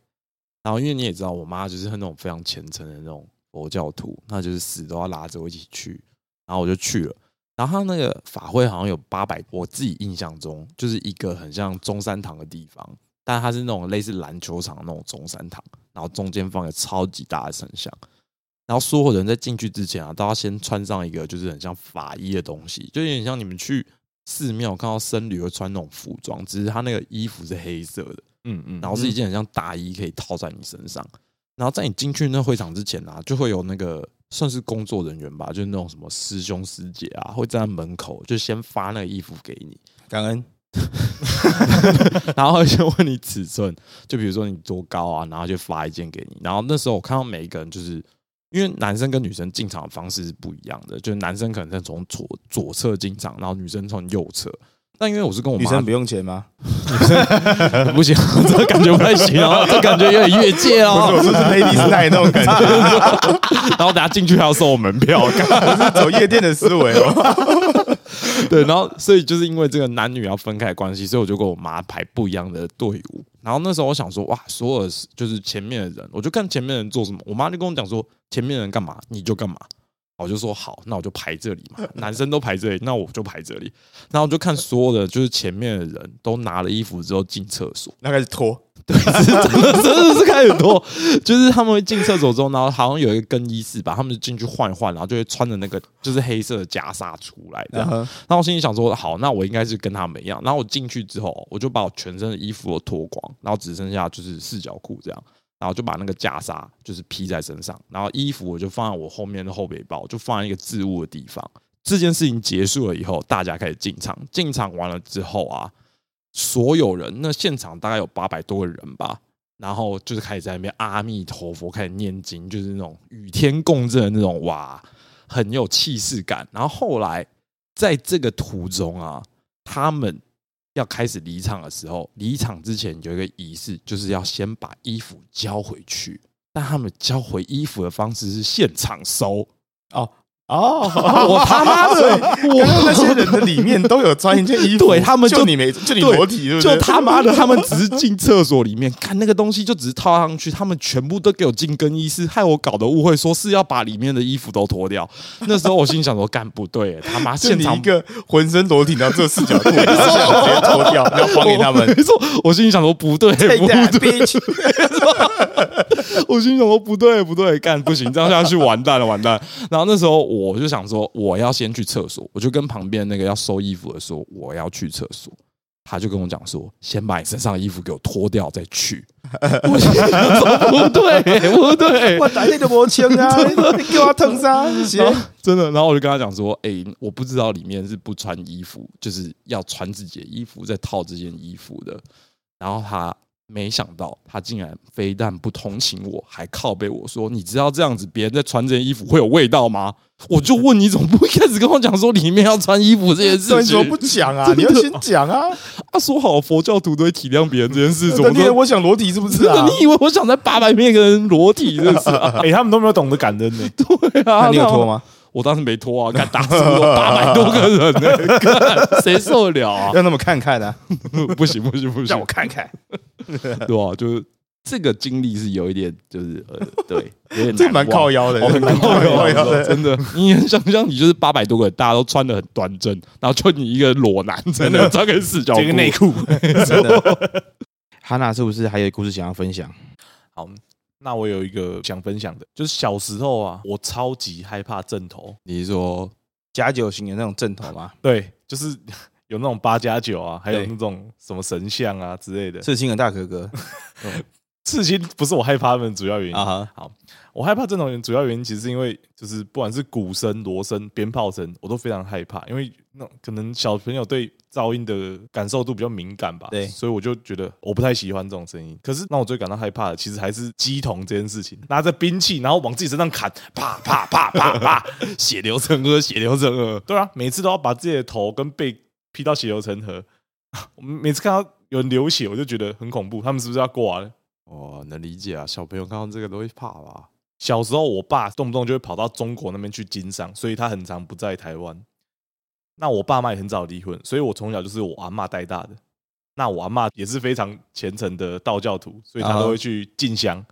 然后因为你也知道，我妈就是那种非常虔诚的那种佛教徒，那就是死都要拉着我一起去，然后我就去了。然后他那个法会好像有八百，我自己印象中就是一个很像中山堂的地方，但它是那种类似篮球场那种中山堂，然后中间放个超级大的神像，然后所有人在进去之前啊，都要先穿上一个就是很像法衣的东西，就有点像你们去寺庙看到僧侣会穿那种服装，只是他那个衣服是黑色的，嗯嗯，然后是一件很像大衣可以套在你身上，然后在你进去那会场之前啊，就会有那个算是工作人员吧，就是那种什么师兄师姐啊，会站在门口就先发那个衣服给你，感恩。然后就问你尺寸，就比如说你多高啊，然后就发一件给你。然后那时候我看到每一个人，就是因为男生跟女生进场的方式是不一样的，就是男生可能是从左左侧进场，然后女生从右侧。但因为我是跟我妈女生不用钱吗？不行，这个感觉不太行哦，这感觉有点越界哦。我说是 Lady Night 那种感觉，然后等下进去还要收我门票，我是走夜店的思维哦。对，然后所以就是因为这个男女要分开的关系，所以我就跟我妈排不一样的队伍。然后那时候我想说，哇，所有就是前面的人，我就看前面的人做什么。我妈就跟我讲说，前面的人干嘛你就干嘛。我就说好，那我就排这里嘛，男生都排这里，那我就排这里。然后我就看所有的就是前面的人都拿了衣服之后进厕所，那开始脱。对，是真的，真的是开始脱。就是他们会进厕所之后，然后好像有一个更衣室吧，他们就进去换一换，然后就会穿着那个就是黑色的袈裟出来。然后我心里想说，好，那我应该是跟他们一样。然后我进去之后，我就把我全身的衣服都脱光，然后只剩下就是四角裤这样。然后就把那个袈裟就是披在身上，然后衣服我就放在我后面的后背包，就放在一个置物的地方。这件事情结束了以后，大家开始进场。进场完了之后啊，所有人那现场大概有八百多个人吧，然后就是开始在那边阿弥陀佛，开始念经，就是那种与天共振的那种哇，很有气势感。然后后来在这个途中啊，他们。要开始离场的时候，离场之前有一个仪式，就是要先把衣服交回去。但他们交回衣服的方式是现场收哦。哦，我他妈的，我那些人的里面都有穿一件衣服，对他们就你没，就你裸体，就他妈的，他们只是进厕所里面看那个东西，就只是套上去，他们全部都给我进更衣室，害我搞得误会，说是要把里面的衣服都脱掉。那时候我心想说，干不对，他妈 现场一个浑身裸体，然后这视角裤，直接脱掉，要还给他们。没错，我心里想说不对，不对，我心想说不对，不对，干不行，这样下去完蛋了，完蛋。然后那时候。我就想说，我要先去厕所，我就跟旁边那个要收衣服的说，我要去厕所。他就跟我讲说，先把你身上的衣服给我脱掉再去。我说不对，不对，我打你的魔枪啊！你给我疼啥？真的。然后我就跟他讲说，哎，我不知道里面是不穿衣服，就是要穿自己的衣服再套这件衣服的。然后他。没想到他竟然非但不同情我，还靠背我说：“你知道这样子别人在穿这件衣服会有味道吗？”我就问你怎么不一开始跟我讲说里面要穿衣服这件事情？为什么不讲啊？你要先讲啊！他说好佛教徒都会体谅别人这件事，怎么的？我想裸体是不是啊？你以为我想在八百面跟人裸体？这 是哎，他们都没有懂得感恩呢。对啊，你有脱吗？我当时没脱啊，敢打死我八百多个人呢，谁受得了啊？让他们看看啊！不行不行不行，让我看看，对吧？就是这个经历是有一点，就是呃，对，有点这蛮靠腰的，很靠腰的，真的。你想象你就是八百多个人，大家都穿的很端正，然后就你一个裸男，真的穿个四角这个内裤，真的。哈娜是不是还有故事想要分享？好。那我有一个想分享的，就是小时候啊，我超级害怕正头。你是说加九型的那种正头吗？对，就是 有那种八加九啊，还有那种什么神像啊之类的。刺青的大哥哥，刺青不是我害怕的主要原因啊。好。我害怕这种人，主要原因其实是因为，就是不管是鼓声、锣声、鞭炮声，我都非常害怕。因为那可能小朋友对噪音的感受度比较敏感吧，对，所以我就觉得我不太喜欢这种声音。可是，让我最感到害怕的，其实还是鸡童这件事情，拿着兵器，然后往自己身上砍，啪啪啪啪啪，血流成河，血流成河。对啊，每次都要把自己的头跟背劈到血流成河。我每次看到有人流血，我就觉得很恐怖。他们是不是要挂了？哦，能理解啊，小朋友看到这个都会怕吧。小时候，我爸动不动就会跑到中国那边去经商，所以他很常不在台湾。那我爸妈也很早离婚，所以我从小就是我阿妈带大的。那我阿嬷也是非常虔诚的道教徒，所以她都会去进香。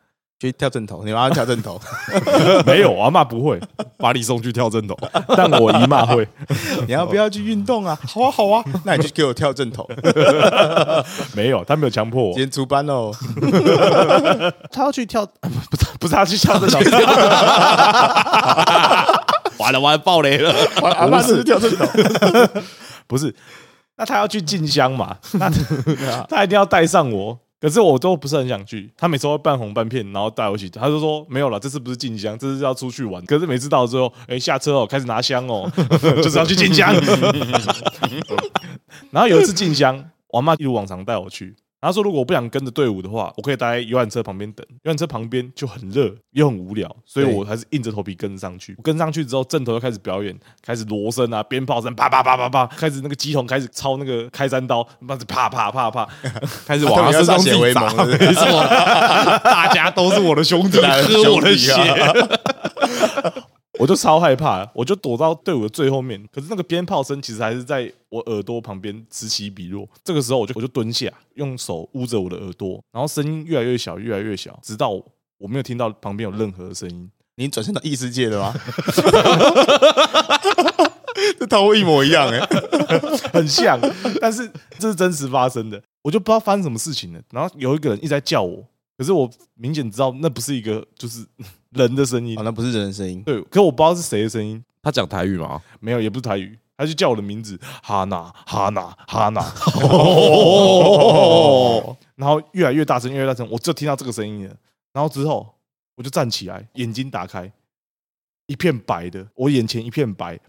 去跳正头，你妈跳正头，没有，我阿妈不会，把你送去跳正头，但我姨妈会。你要不要去运动啊？好啊，好啊，那你就给我跳正头。没有，他没有强迫我今。天出班哦，他要去跳，不是不是他去跳正头，完了完了爆雷了，我阿妈是跳正头，不是。那他要去进香嘛？那他一定要带上我。可是我都不是很想去，他每次都会半红半片，然后带我一起。她就说没有了，这次不是进香，这次要出去玩。可是每次到了之后，哎、下车哦，开始拿香哦，就是要去进香。然后有一次进香，我妈一如往常带我去。她说，如果我不想跟着队伍的话，我可以待在游览车旁边等。游览车旁边就很热又很无聊，所以我还是硬着头皮跟上去。跟上去之后，正头就开始表演，开始锣声啊、鞭炮声，啪啪啪啪啪，开始那个机筒开始抄那个开山刀，妈的啪啪啪啪，开始往他身上血为盟没错，大家都是我的兄弟，喝我的血我就超害怕，我就躲到队伍的最后面。可是那个鞭炮声其实还是在我耳朵旁边此起彼落。这个时候我就我就蹲下，用手捂着我的耳朵，然后声音越来越小，越来越小，直到我没有听到旁边有任何的声音。你转身到异世界了吗？这套路一模一样哎、很像，但是这是真实发生的，我就不知道发生什么事情了。然后有一个人一直在叫我，可是我明显知道那不是一个就是 人的声音啊，，那不是人的声音，对，可我不知道是谁的声音，他讲台语吗？没有，也不是台语，他就叫我的名字，哈娜，哈娜，哈娜，哦，然后越来越大声，越来越大声，我就听到这个声音了。然后之后我就站起来，眼睛打开，一片白的，我眼前一片白，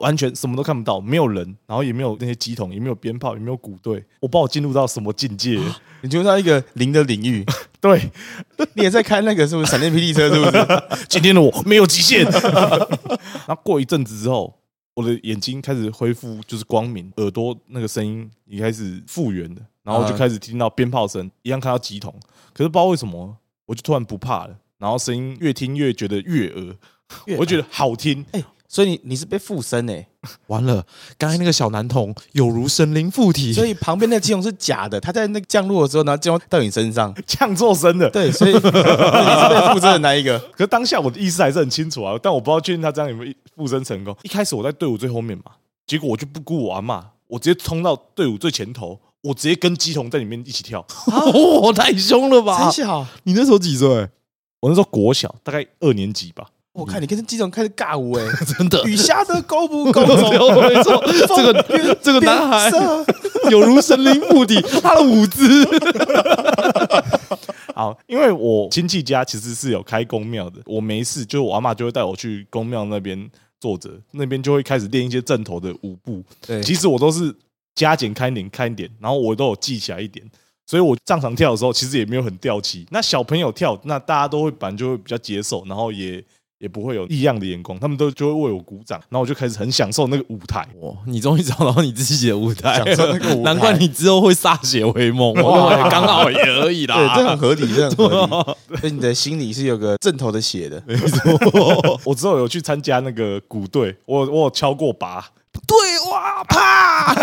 完全什么都看不到，没有人，然后也没有那些机筒，也没有鞭炮，也没有鼓队，我不知道我进入到什么境界。你进入到一个零的领域，对，你也在开那个是不是闪电霹雳车？是不是？今天的我没有极限。然后过一阵子之后，我的眼睛开始恢复就是光明，耳朵那个声音也开始复原了，然后就开始听到鞭炮声，一样看到机筒，可是不知道为什么，我就突然不怕了，然后声音越听越觉得悦耳，我就觉得好听。哎、所以你你是被附身哎、完了，刚才那个小男童有如神灵附体，所以旁边那个机筒是假的，他在那个降落的时候，然后降到你身上。降做声的，对，所以你是被附身的那一个。可是当下我的意识还是很清楚啊，但我不知道确定他这样有没有附身成功。一开始我在队伍最后面嘛，结果我就不顾我阿妈，我直接冲到队伍最前头，我直接跟鸡童在里面一起跳。哦，太凶了吧真？小，你那时候几岁？我那时候国小，大概二年级吧。我看你跟这机长开始尬舞哎、真的，雨下的够不够 这个这个男孩 有如神灵附体，他的舞姿，好，因为我亲戚家其实是有开公庙的，我没事，就是我阿妈就会带我去公庙那边坐着，那边就会开始练一些正头的舞步。对，其实我都是加减看一点看一点，然后我都有记起来一点，所以我正常跳的时候其实也没有很掉漆。那小朋友跳，那大家都会反正就会比较接受，然后也也不会有异样的眼光，他们都就会为我鼓掌，然后我就开始很享受那个舞台。哇！你终于找到你自己的舞台享受那个舞台难怪你之后会歃血为盟。哇刚好也而已啦对，这啦。很合理，这很合理。所以你的心里是有个正头的血的。没错我之后有去参加那个鼓队，我我有敲过拔，对哇，啪！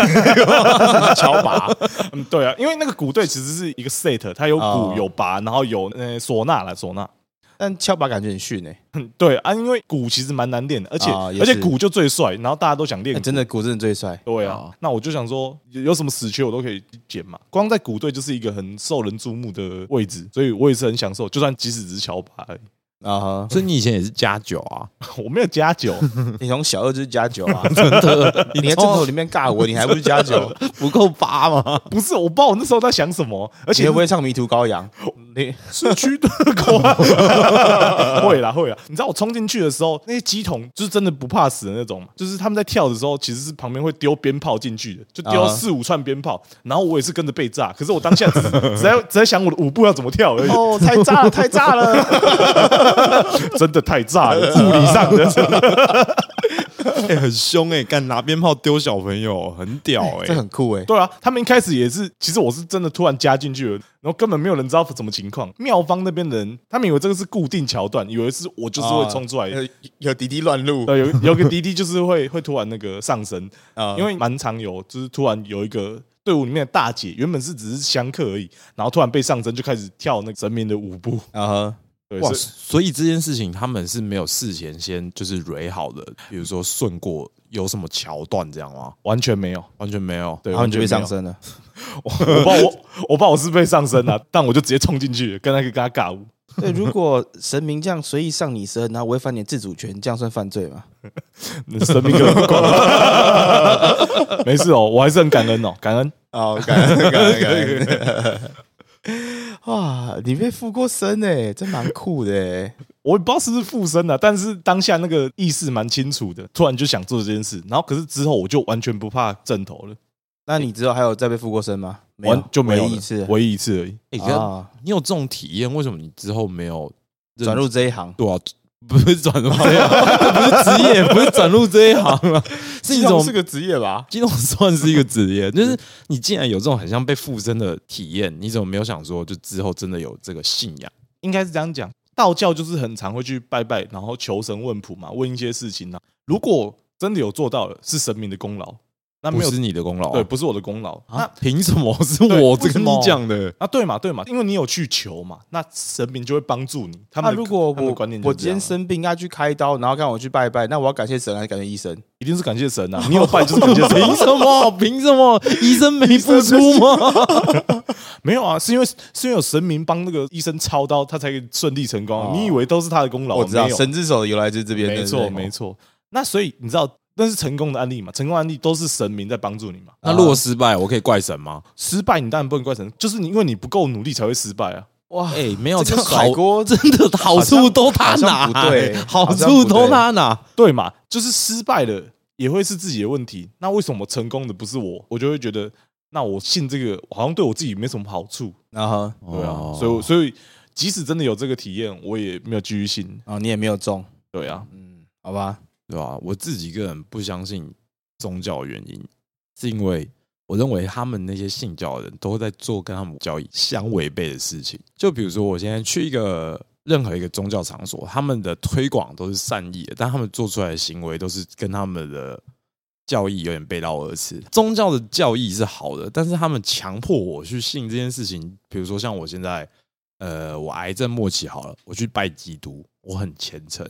敲拔，嗯，对啊，因为那个鼓队其实是一个 set，它有鼓哦有拔，然后有呃唢呐啦唢呐。但敲把感觉很逊哎、嗯 对啊，因为鼓其实蛮难练的，而且、而且鼓就最帅，然后大家都想练真的鼓真的最帅。对啊啊，那我就想说，有有什么死缺我都可以捡嘛。光在鼓队就是一个很受人注目的位置，所以我也是很享受，就算即使只是敲把而已。啊哈，所以你以前也是加酒啊？我没有加酒，你从小二就是加酒啊，真的。你在镜头里面尬我，你还不是加酒？不够八吗？不是我不知道我那时候在想什么，而你且会不会唱迷途羔羊？你市区的 狗 会啦会啦。你知道我冲进去的时候，那些机筒就是真的不怕死的那种嘛，就是他们在跳的时候，其实是旁边会丢鞭炮进去的，就丢啊四五串鞭炮，然后我也是跟着被炸，可是我当下只 只在只在想我的舞步要怎么跳而已，哦，太炸了，太炸了！真的太炸了，物理上的。哎，很凶哎，敢拿鞭炮丢小朋友，很屌这哎。很酷哎。对啊，他们一开始也是，其实我是真的突然加进去了，然后根本没有人知道什么情况。妙方那边的人，他们以为这个是固定桥段，以为是我就是会冲出来。有有滴滴乱入对，有有个滴滴就是会会突然那个上升，啊因为蛮常有，就是突然有一个队伍里面的大姐原本是只是香客而已，然后突然被上身就开始跳那个神明的舞步。啊哈，对，哇，所以所以这件事情他们是没有事前先就是蕊好的，比如说顺过有什么桥段这样吗？完全没有，完全没有。对，然后你就被完全没有。上身了。我不知道我我不知道我是被上身了、但我就直接冲进去跟那个跟他尬舞。对，如果神明这样随意上你身，然后违反你的自主权，这样算犯罪吗？那 神明管我，没事哦，我还是很感恩哦，感恩。哦，感恩感恩感恩。哇，你被附过身哎，真蛮酷的哎。我也不知道是不是附身了、但是当下那个意识蛮清楚的，突然就想做这件事，然后可是之后我就完全不怕枕头了，那你之后还有再被附过身吗？没有完，就没有一一次唯一一次而已。哎、欸啊，你有这种体验，为什么你之后没有认转入这一行。对啊，不是转入这一行，这不是职业，不是转入这一行了，是一种是个职业吧？金融算是一个职业，就是你既然有这种很像被附身的体验，你怎么没有想说，就之后真的有这个信仰？应该是这样讲，道教就是很常会去拜拜，然后求神问卜嘛，问一些事情啊。如果真的有做到了，是神明的功劳，那没有不是你的功劳、对，不是我的功劳。啊那？凭什么是对我这跟你么讲的？啊，对嘛，对嘛，因为你有去求嘛，那神明就会帮助你。他那们的如果我他们的观念就我今天是这样啊生病要去开刀，然后让我去拜拜，那我要感谢神还是感谢医生？一定是感谢神啊！你有拜就是感谢神，凭什么？凭什么？医生没付出吗？没有啊，是因为是因为有神明帮那个医生操刀，他才可以顺利成功啊。哦你以为都是他的功劳？我知道没有神之手的由来就是这边，没错没错。那所以你知道那是成功的案例嘛？成功案例都是神明在帮助你嘛。那如果失败，我可以怪神吗？失败你当然不能怪神，就是你因为你不够努力才会失败啊。哇，哎、没有这个好甩锅真的好处都他拿，不对好处都他拿。对嘛？就是失败了也会是自己的问题。那为什么成功的不是我？我就会觉得，那我信这个好像对我自己没什么好处。然后对啊，哦所以所以即使真的有这个体验，我也没有继续信。啊，你也没有中，对啊，嗯，好吧，对吧？我自己个人不相信宗教原因，是因为我认为他们那些信教的人都在做跟他们教义相违背的事情。就比如说，我现在去一个任何一个宗教场所，他们的推广都是善意的，但他们做出来的行为都是跟他们的教义有点背道而驰。宗教的教义是好的，但是他们强迫我去信这件事情，比如说像我现在，呃，我癌症末期好了，我去拜基督，我很虔诚。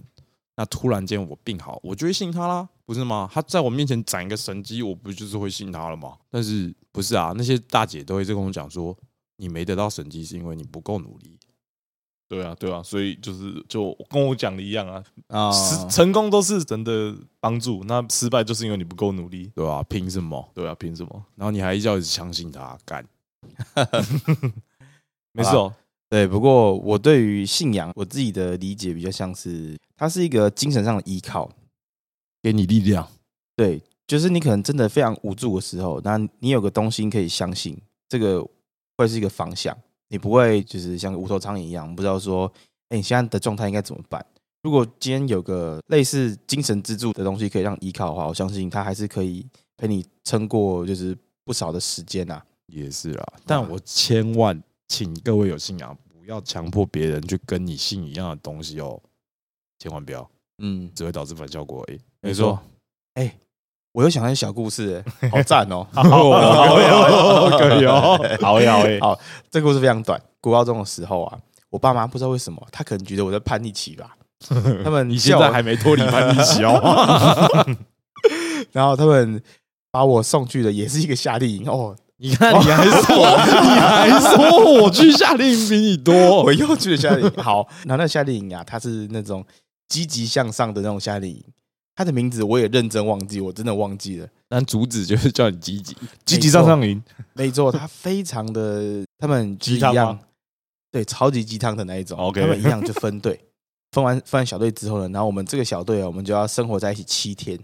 那突然间我病好，我就会信他啦，不是吗？他在我面前展一个神机，我不就是会信他了吗？但是不是啊？那些大姐都会在跟我讲说，你没得到神机是因为你不够努力。对啊，对啊，所以就是就跟我讲的一样啊，啊，失成功都是人的帮助，那失败就是因为你不够努力。对吧、凭什么？对啊，凭什么？然后你还一直相信他，干 没事哦，对，不过我对于信仰，我自己的理解比较像是，它是一个精神上的依靠。给你力量。对，就是你可能真的非常无助的时候，那你有个东西可以相信，这个会是一个方向，你不会就是像无头苍蝇一样，不知道说，哎，你现在的状态应该怎么办？如果今天有个类似精神支柱的东西可以让依靠的话，我相信它还是可以陪你撑过就是不少的时间啊。也是啦，但我千万请各位有信仰，不要强迫别人去跟你信一样的东西哦，千万不要，嗯，只会导致反效果而已。没错。哎，我又想到一个小故事，哎好赞哦！好有，可以哦，好有，好有，好，这个故事非常短。国高中的时候啊，我爸妈不知道为什么，他可能觉得我在叛逆期吧，他们你现在还没脱离叛逆期哦，然后他们把我送去的也是一个夏令营哦，你看你还说你还说我去夏令营比你多我，又去了夏令营。好，然后那夏令营啊，它是那种积极向上的那种夏令营，他的名字我也认真忘记，我真的忘记了。但主旨就是叫你积极。积极向上营，没错，他非常的，他们 一样，对，超级鸡汤的那一种。OK 他们一样就分队，分完分完小队之后呢，然后我们这个小队啊，我们就要生活在一起七天。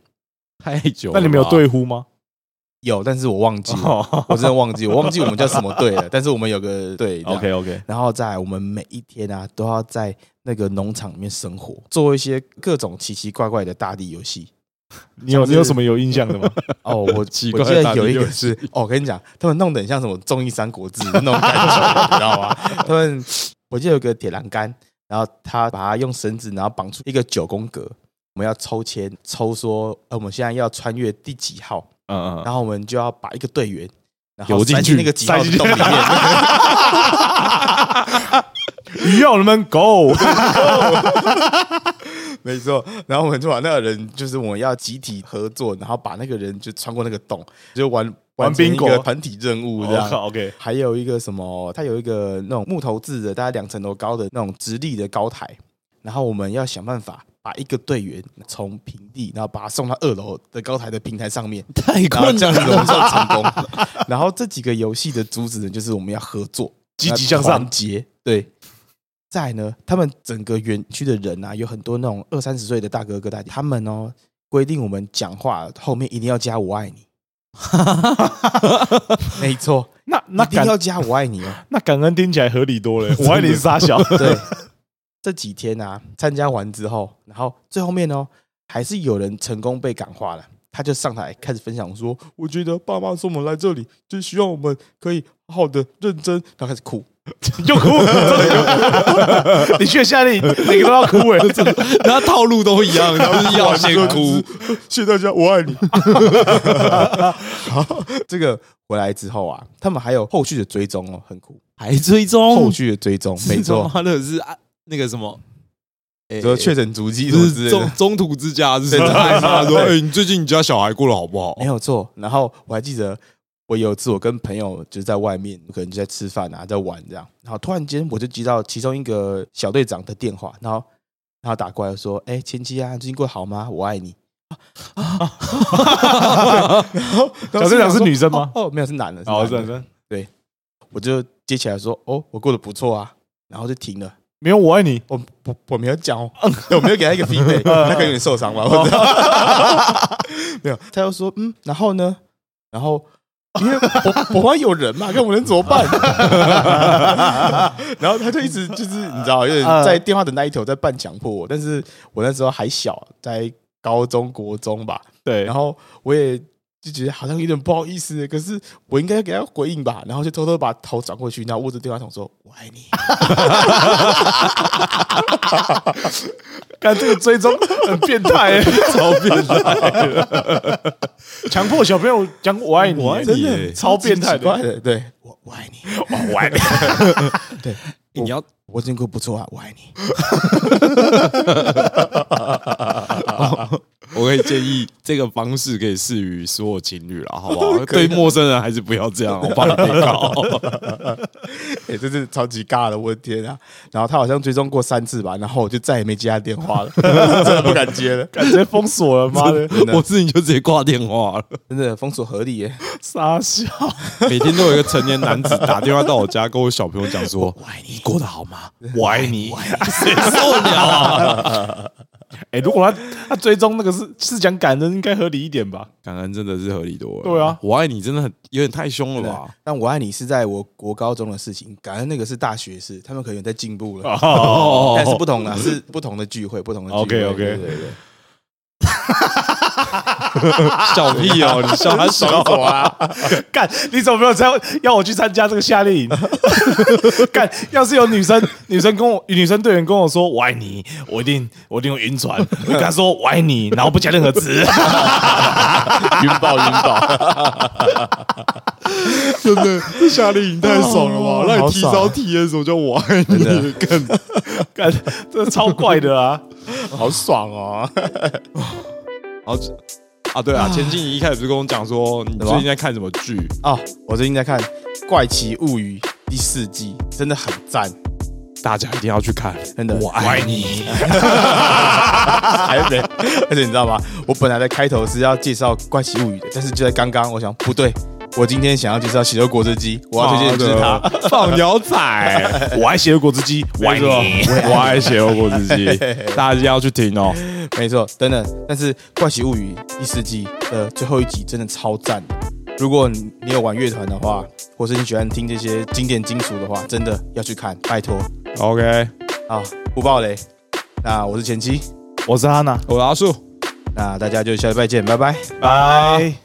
太久了，那你们有队呼吗？有，但是我忘记我真的忘记，我忘记我们叫什么队了。但是我们有个队，OK OK，然后在我们每一天啊，都要在那个农场里面生活，做一些各种奇奇怪怪的大地游戏。你有你有什么有印象的吗？哦，我 奇我记得有一个是，哦，我跟你讲，他们弄得很像什么综艺三国志的那种感觉，你知道吗？他们我记得有个铁栏杆，然后他把它用绳子，然后绑出一个九宫格，我们要抽签，抽说，呃，我们现在要穿越第几号，嗯嗯，然后我们就要把一个队员，然然后游进去那个几号洞里面。鱼友们 go，没错，然后我们就把那个人，就是我们要集体合作，然后把那个人就穿过那个洞，就玩完成一 bingo 个团体任务这样。OK，还有一个什么，它有一个那种木头制的，大概两层楼高的那种直立的高台，然后我们要想办法把一个队员从平地，然后把他送到二楼的高台的平台上面，太困难这样子我们成功。然后这几个游戏的主旨呢，就是我们要合作，积极向上。团结。对，再来呢，他们整个园区的人啊，有很多那种二三十岁的大哥哥大姐，他们哦规定我们讲话后面一定要加“我爱你”。没错，那那一定要加“我爱你”哦。那感恩听起来合理多了。我爱你是傻小，对，这几天啊，参加完之后，然后最后面哦，还是有人成功被感化了。他就上台开始分享说：“我觉得爸妈送我们来这里，就希望我们可以好好的认真。”然后开始哭，又哭，真的哭。你去夏令营，每个都要哭哎，真的。他套路都一样，就是要先哭。谢谢大家，我爱你。好，这个回来之后啊，他们还有后续的追踪哦，很酷。还追踪，后续的追踪，没错，他的是啊那个什么，诶说确诊足迹是不是中么之类的，中途之家是对不是？对他说：“对哎，你最近你家小孩过得好不好没？有错。然后我还记得，我有一次我跟朋友就是在外面，可能就在吃饭啊，在玩这样，然后突然间我就接到其中一个小队长的电话，然后然后打过来说：“哎，前妻啊，最近过得好吗？我爱你。” 然后小队长是女生吗哦，哦没有，是男的。是，男生。对。我就接起来说：“哦，我过得不错啊。”然后就停了。没有我爱你，我我我没有讲哦，我没有给他一个 feedback，他可能有点受伤吧，我知道。没有，他又说嗯，然后呢？然后因为我我旁边有人嘛，看我能怎么办？然后他就一直就是你知道，有点在电话的那一头在半强迫我，但是我那时候还小，在高中国中吧，对，然后我也就觉得好像有点不好意思，可是我应该给他回应吧，然后就偷偷把头转过去，然后握着电话筒说：“我爱你。”看这个追踪很变态欸，超变态，强迫小朋友讲我爱你，我爱你。真的超变态的。对。我我爱你，我爱你，对 你要我真过不错啊，我爱你。我可以建议这个方式可以适于所有情侣了，好不好？对陌生人还是不要这样，我怕你被告。哎、这是超级尬的，我的天啊！然后他好像追踪过三次吧，然后我就再也没接他电话了，真的不敢接了，感觉封锁了，妈的，我自己就直接挂电话了。真的封锁合理耶。傻笑。每天都有一个成年男子打电话到我家，跟我小朋友讲说：“我爱你你过得好吗？我爱你。谁受得了啊？”哎，如果他 他追踪那个是是讲感恩，应该合理一点吧？感恩真的是合理多了。对啊我爱你真的很有点太凶了吧？但我爱你是在我国高中的事情，感恩那个是大学士，他们可能在进步了，哦但是不同的是不同的聚会，不同的聚会。OK，OK 对对对，笑屁哦！你笑他笑我啊！干，你怎么没有参要我去参加这个夏令营？干，要是有女生女生跟我女生队员跟我说我爱你，我一定我一定会晕船。我跟她说我爱你，然后不加任何字。晕爆晕爆！真的，这夏令营太爽了吧？哦让你提早体验的时候就我爱你，真更干，这超怪的啊！好爽哦！好啊！对啊，前进你一开始不是跟我讲说你最近在看什么剧？哦，我最近在看《怪奇物语》第四季，真的很赞，大家一定要去看，真的。我爱你。还有对，而且你知道吗？我本来的开头是要介绍《怪奇物语》的，但是就在刚刚，我想不对，我今天想要介绍《喜肉果汁机》，我要推荐的就是它。放牛仔，我爱血肉果汁机，我爱。我爱血肉果汁机，大家一定要去听哦。没错，等等，但是《怪奇物语》第四季的最后一集真的超赞的。如果你有玩乐团的话，或是你喜欢听这些经典金属的话，真的要去看，拜托 OK，好！不爆雷。那我是前妻，我是哈娜，我是阿树。那大家就下礼拜见，拜拜。拜。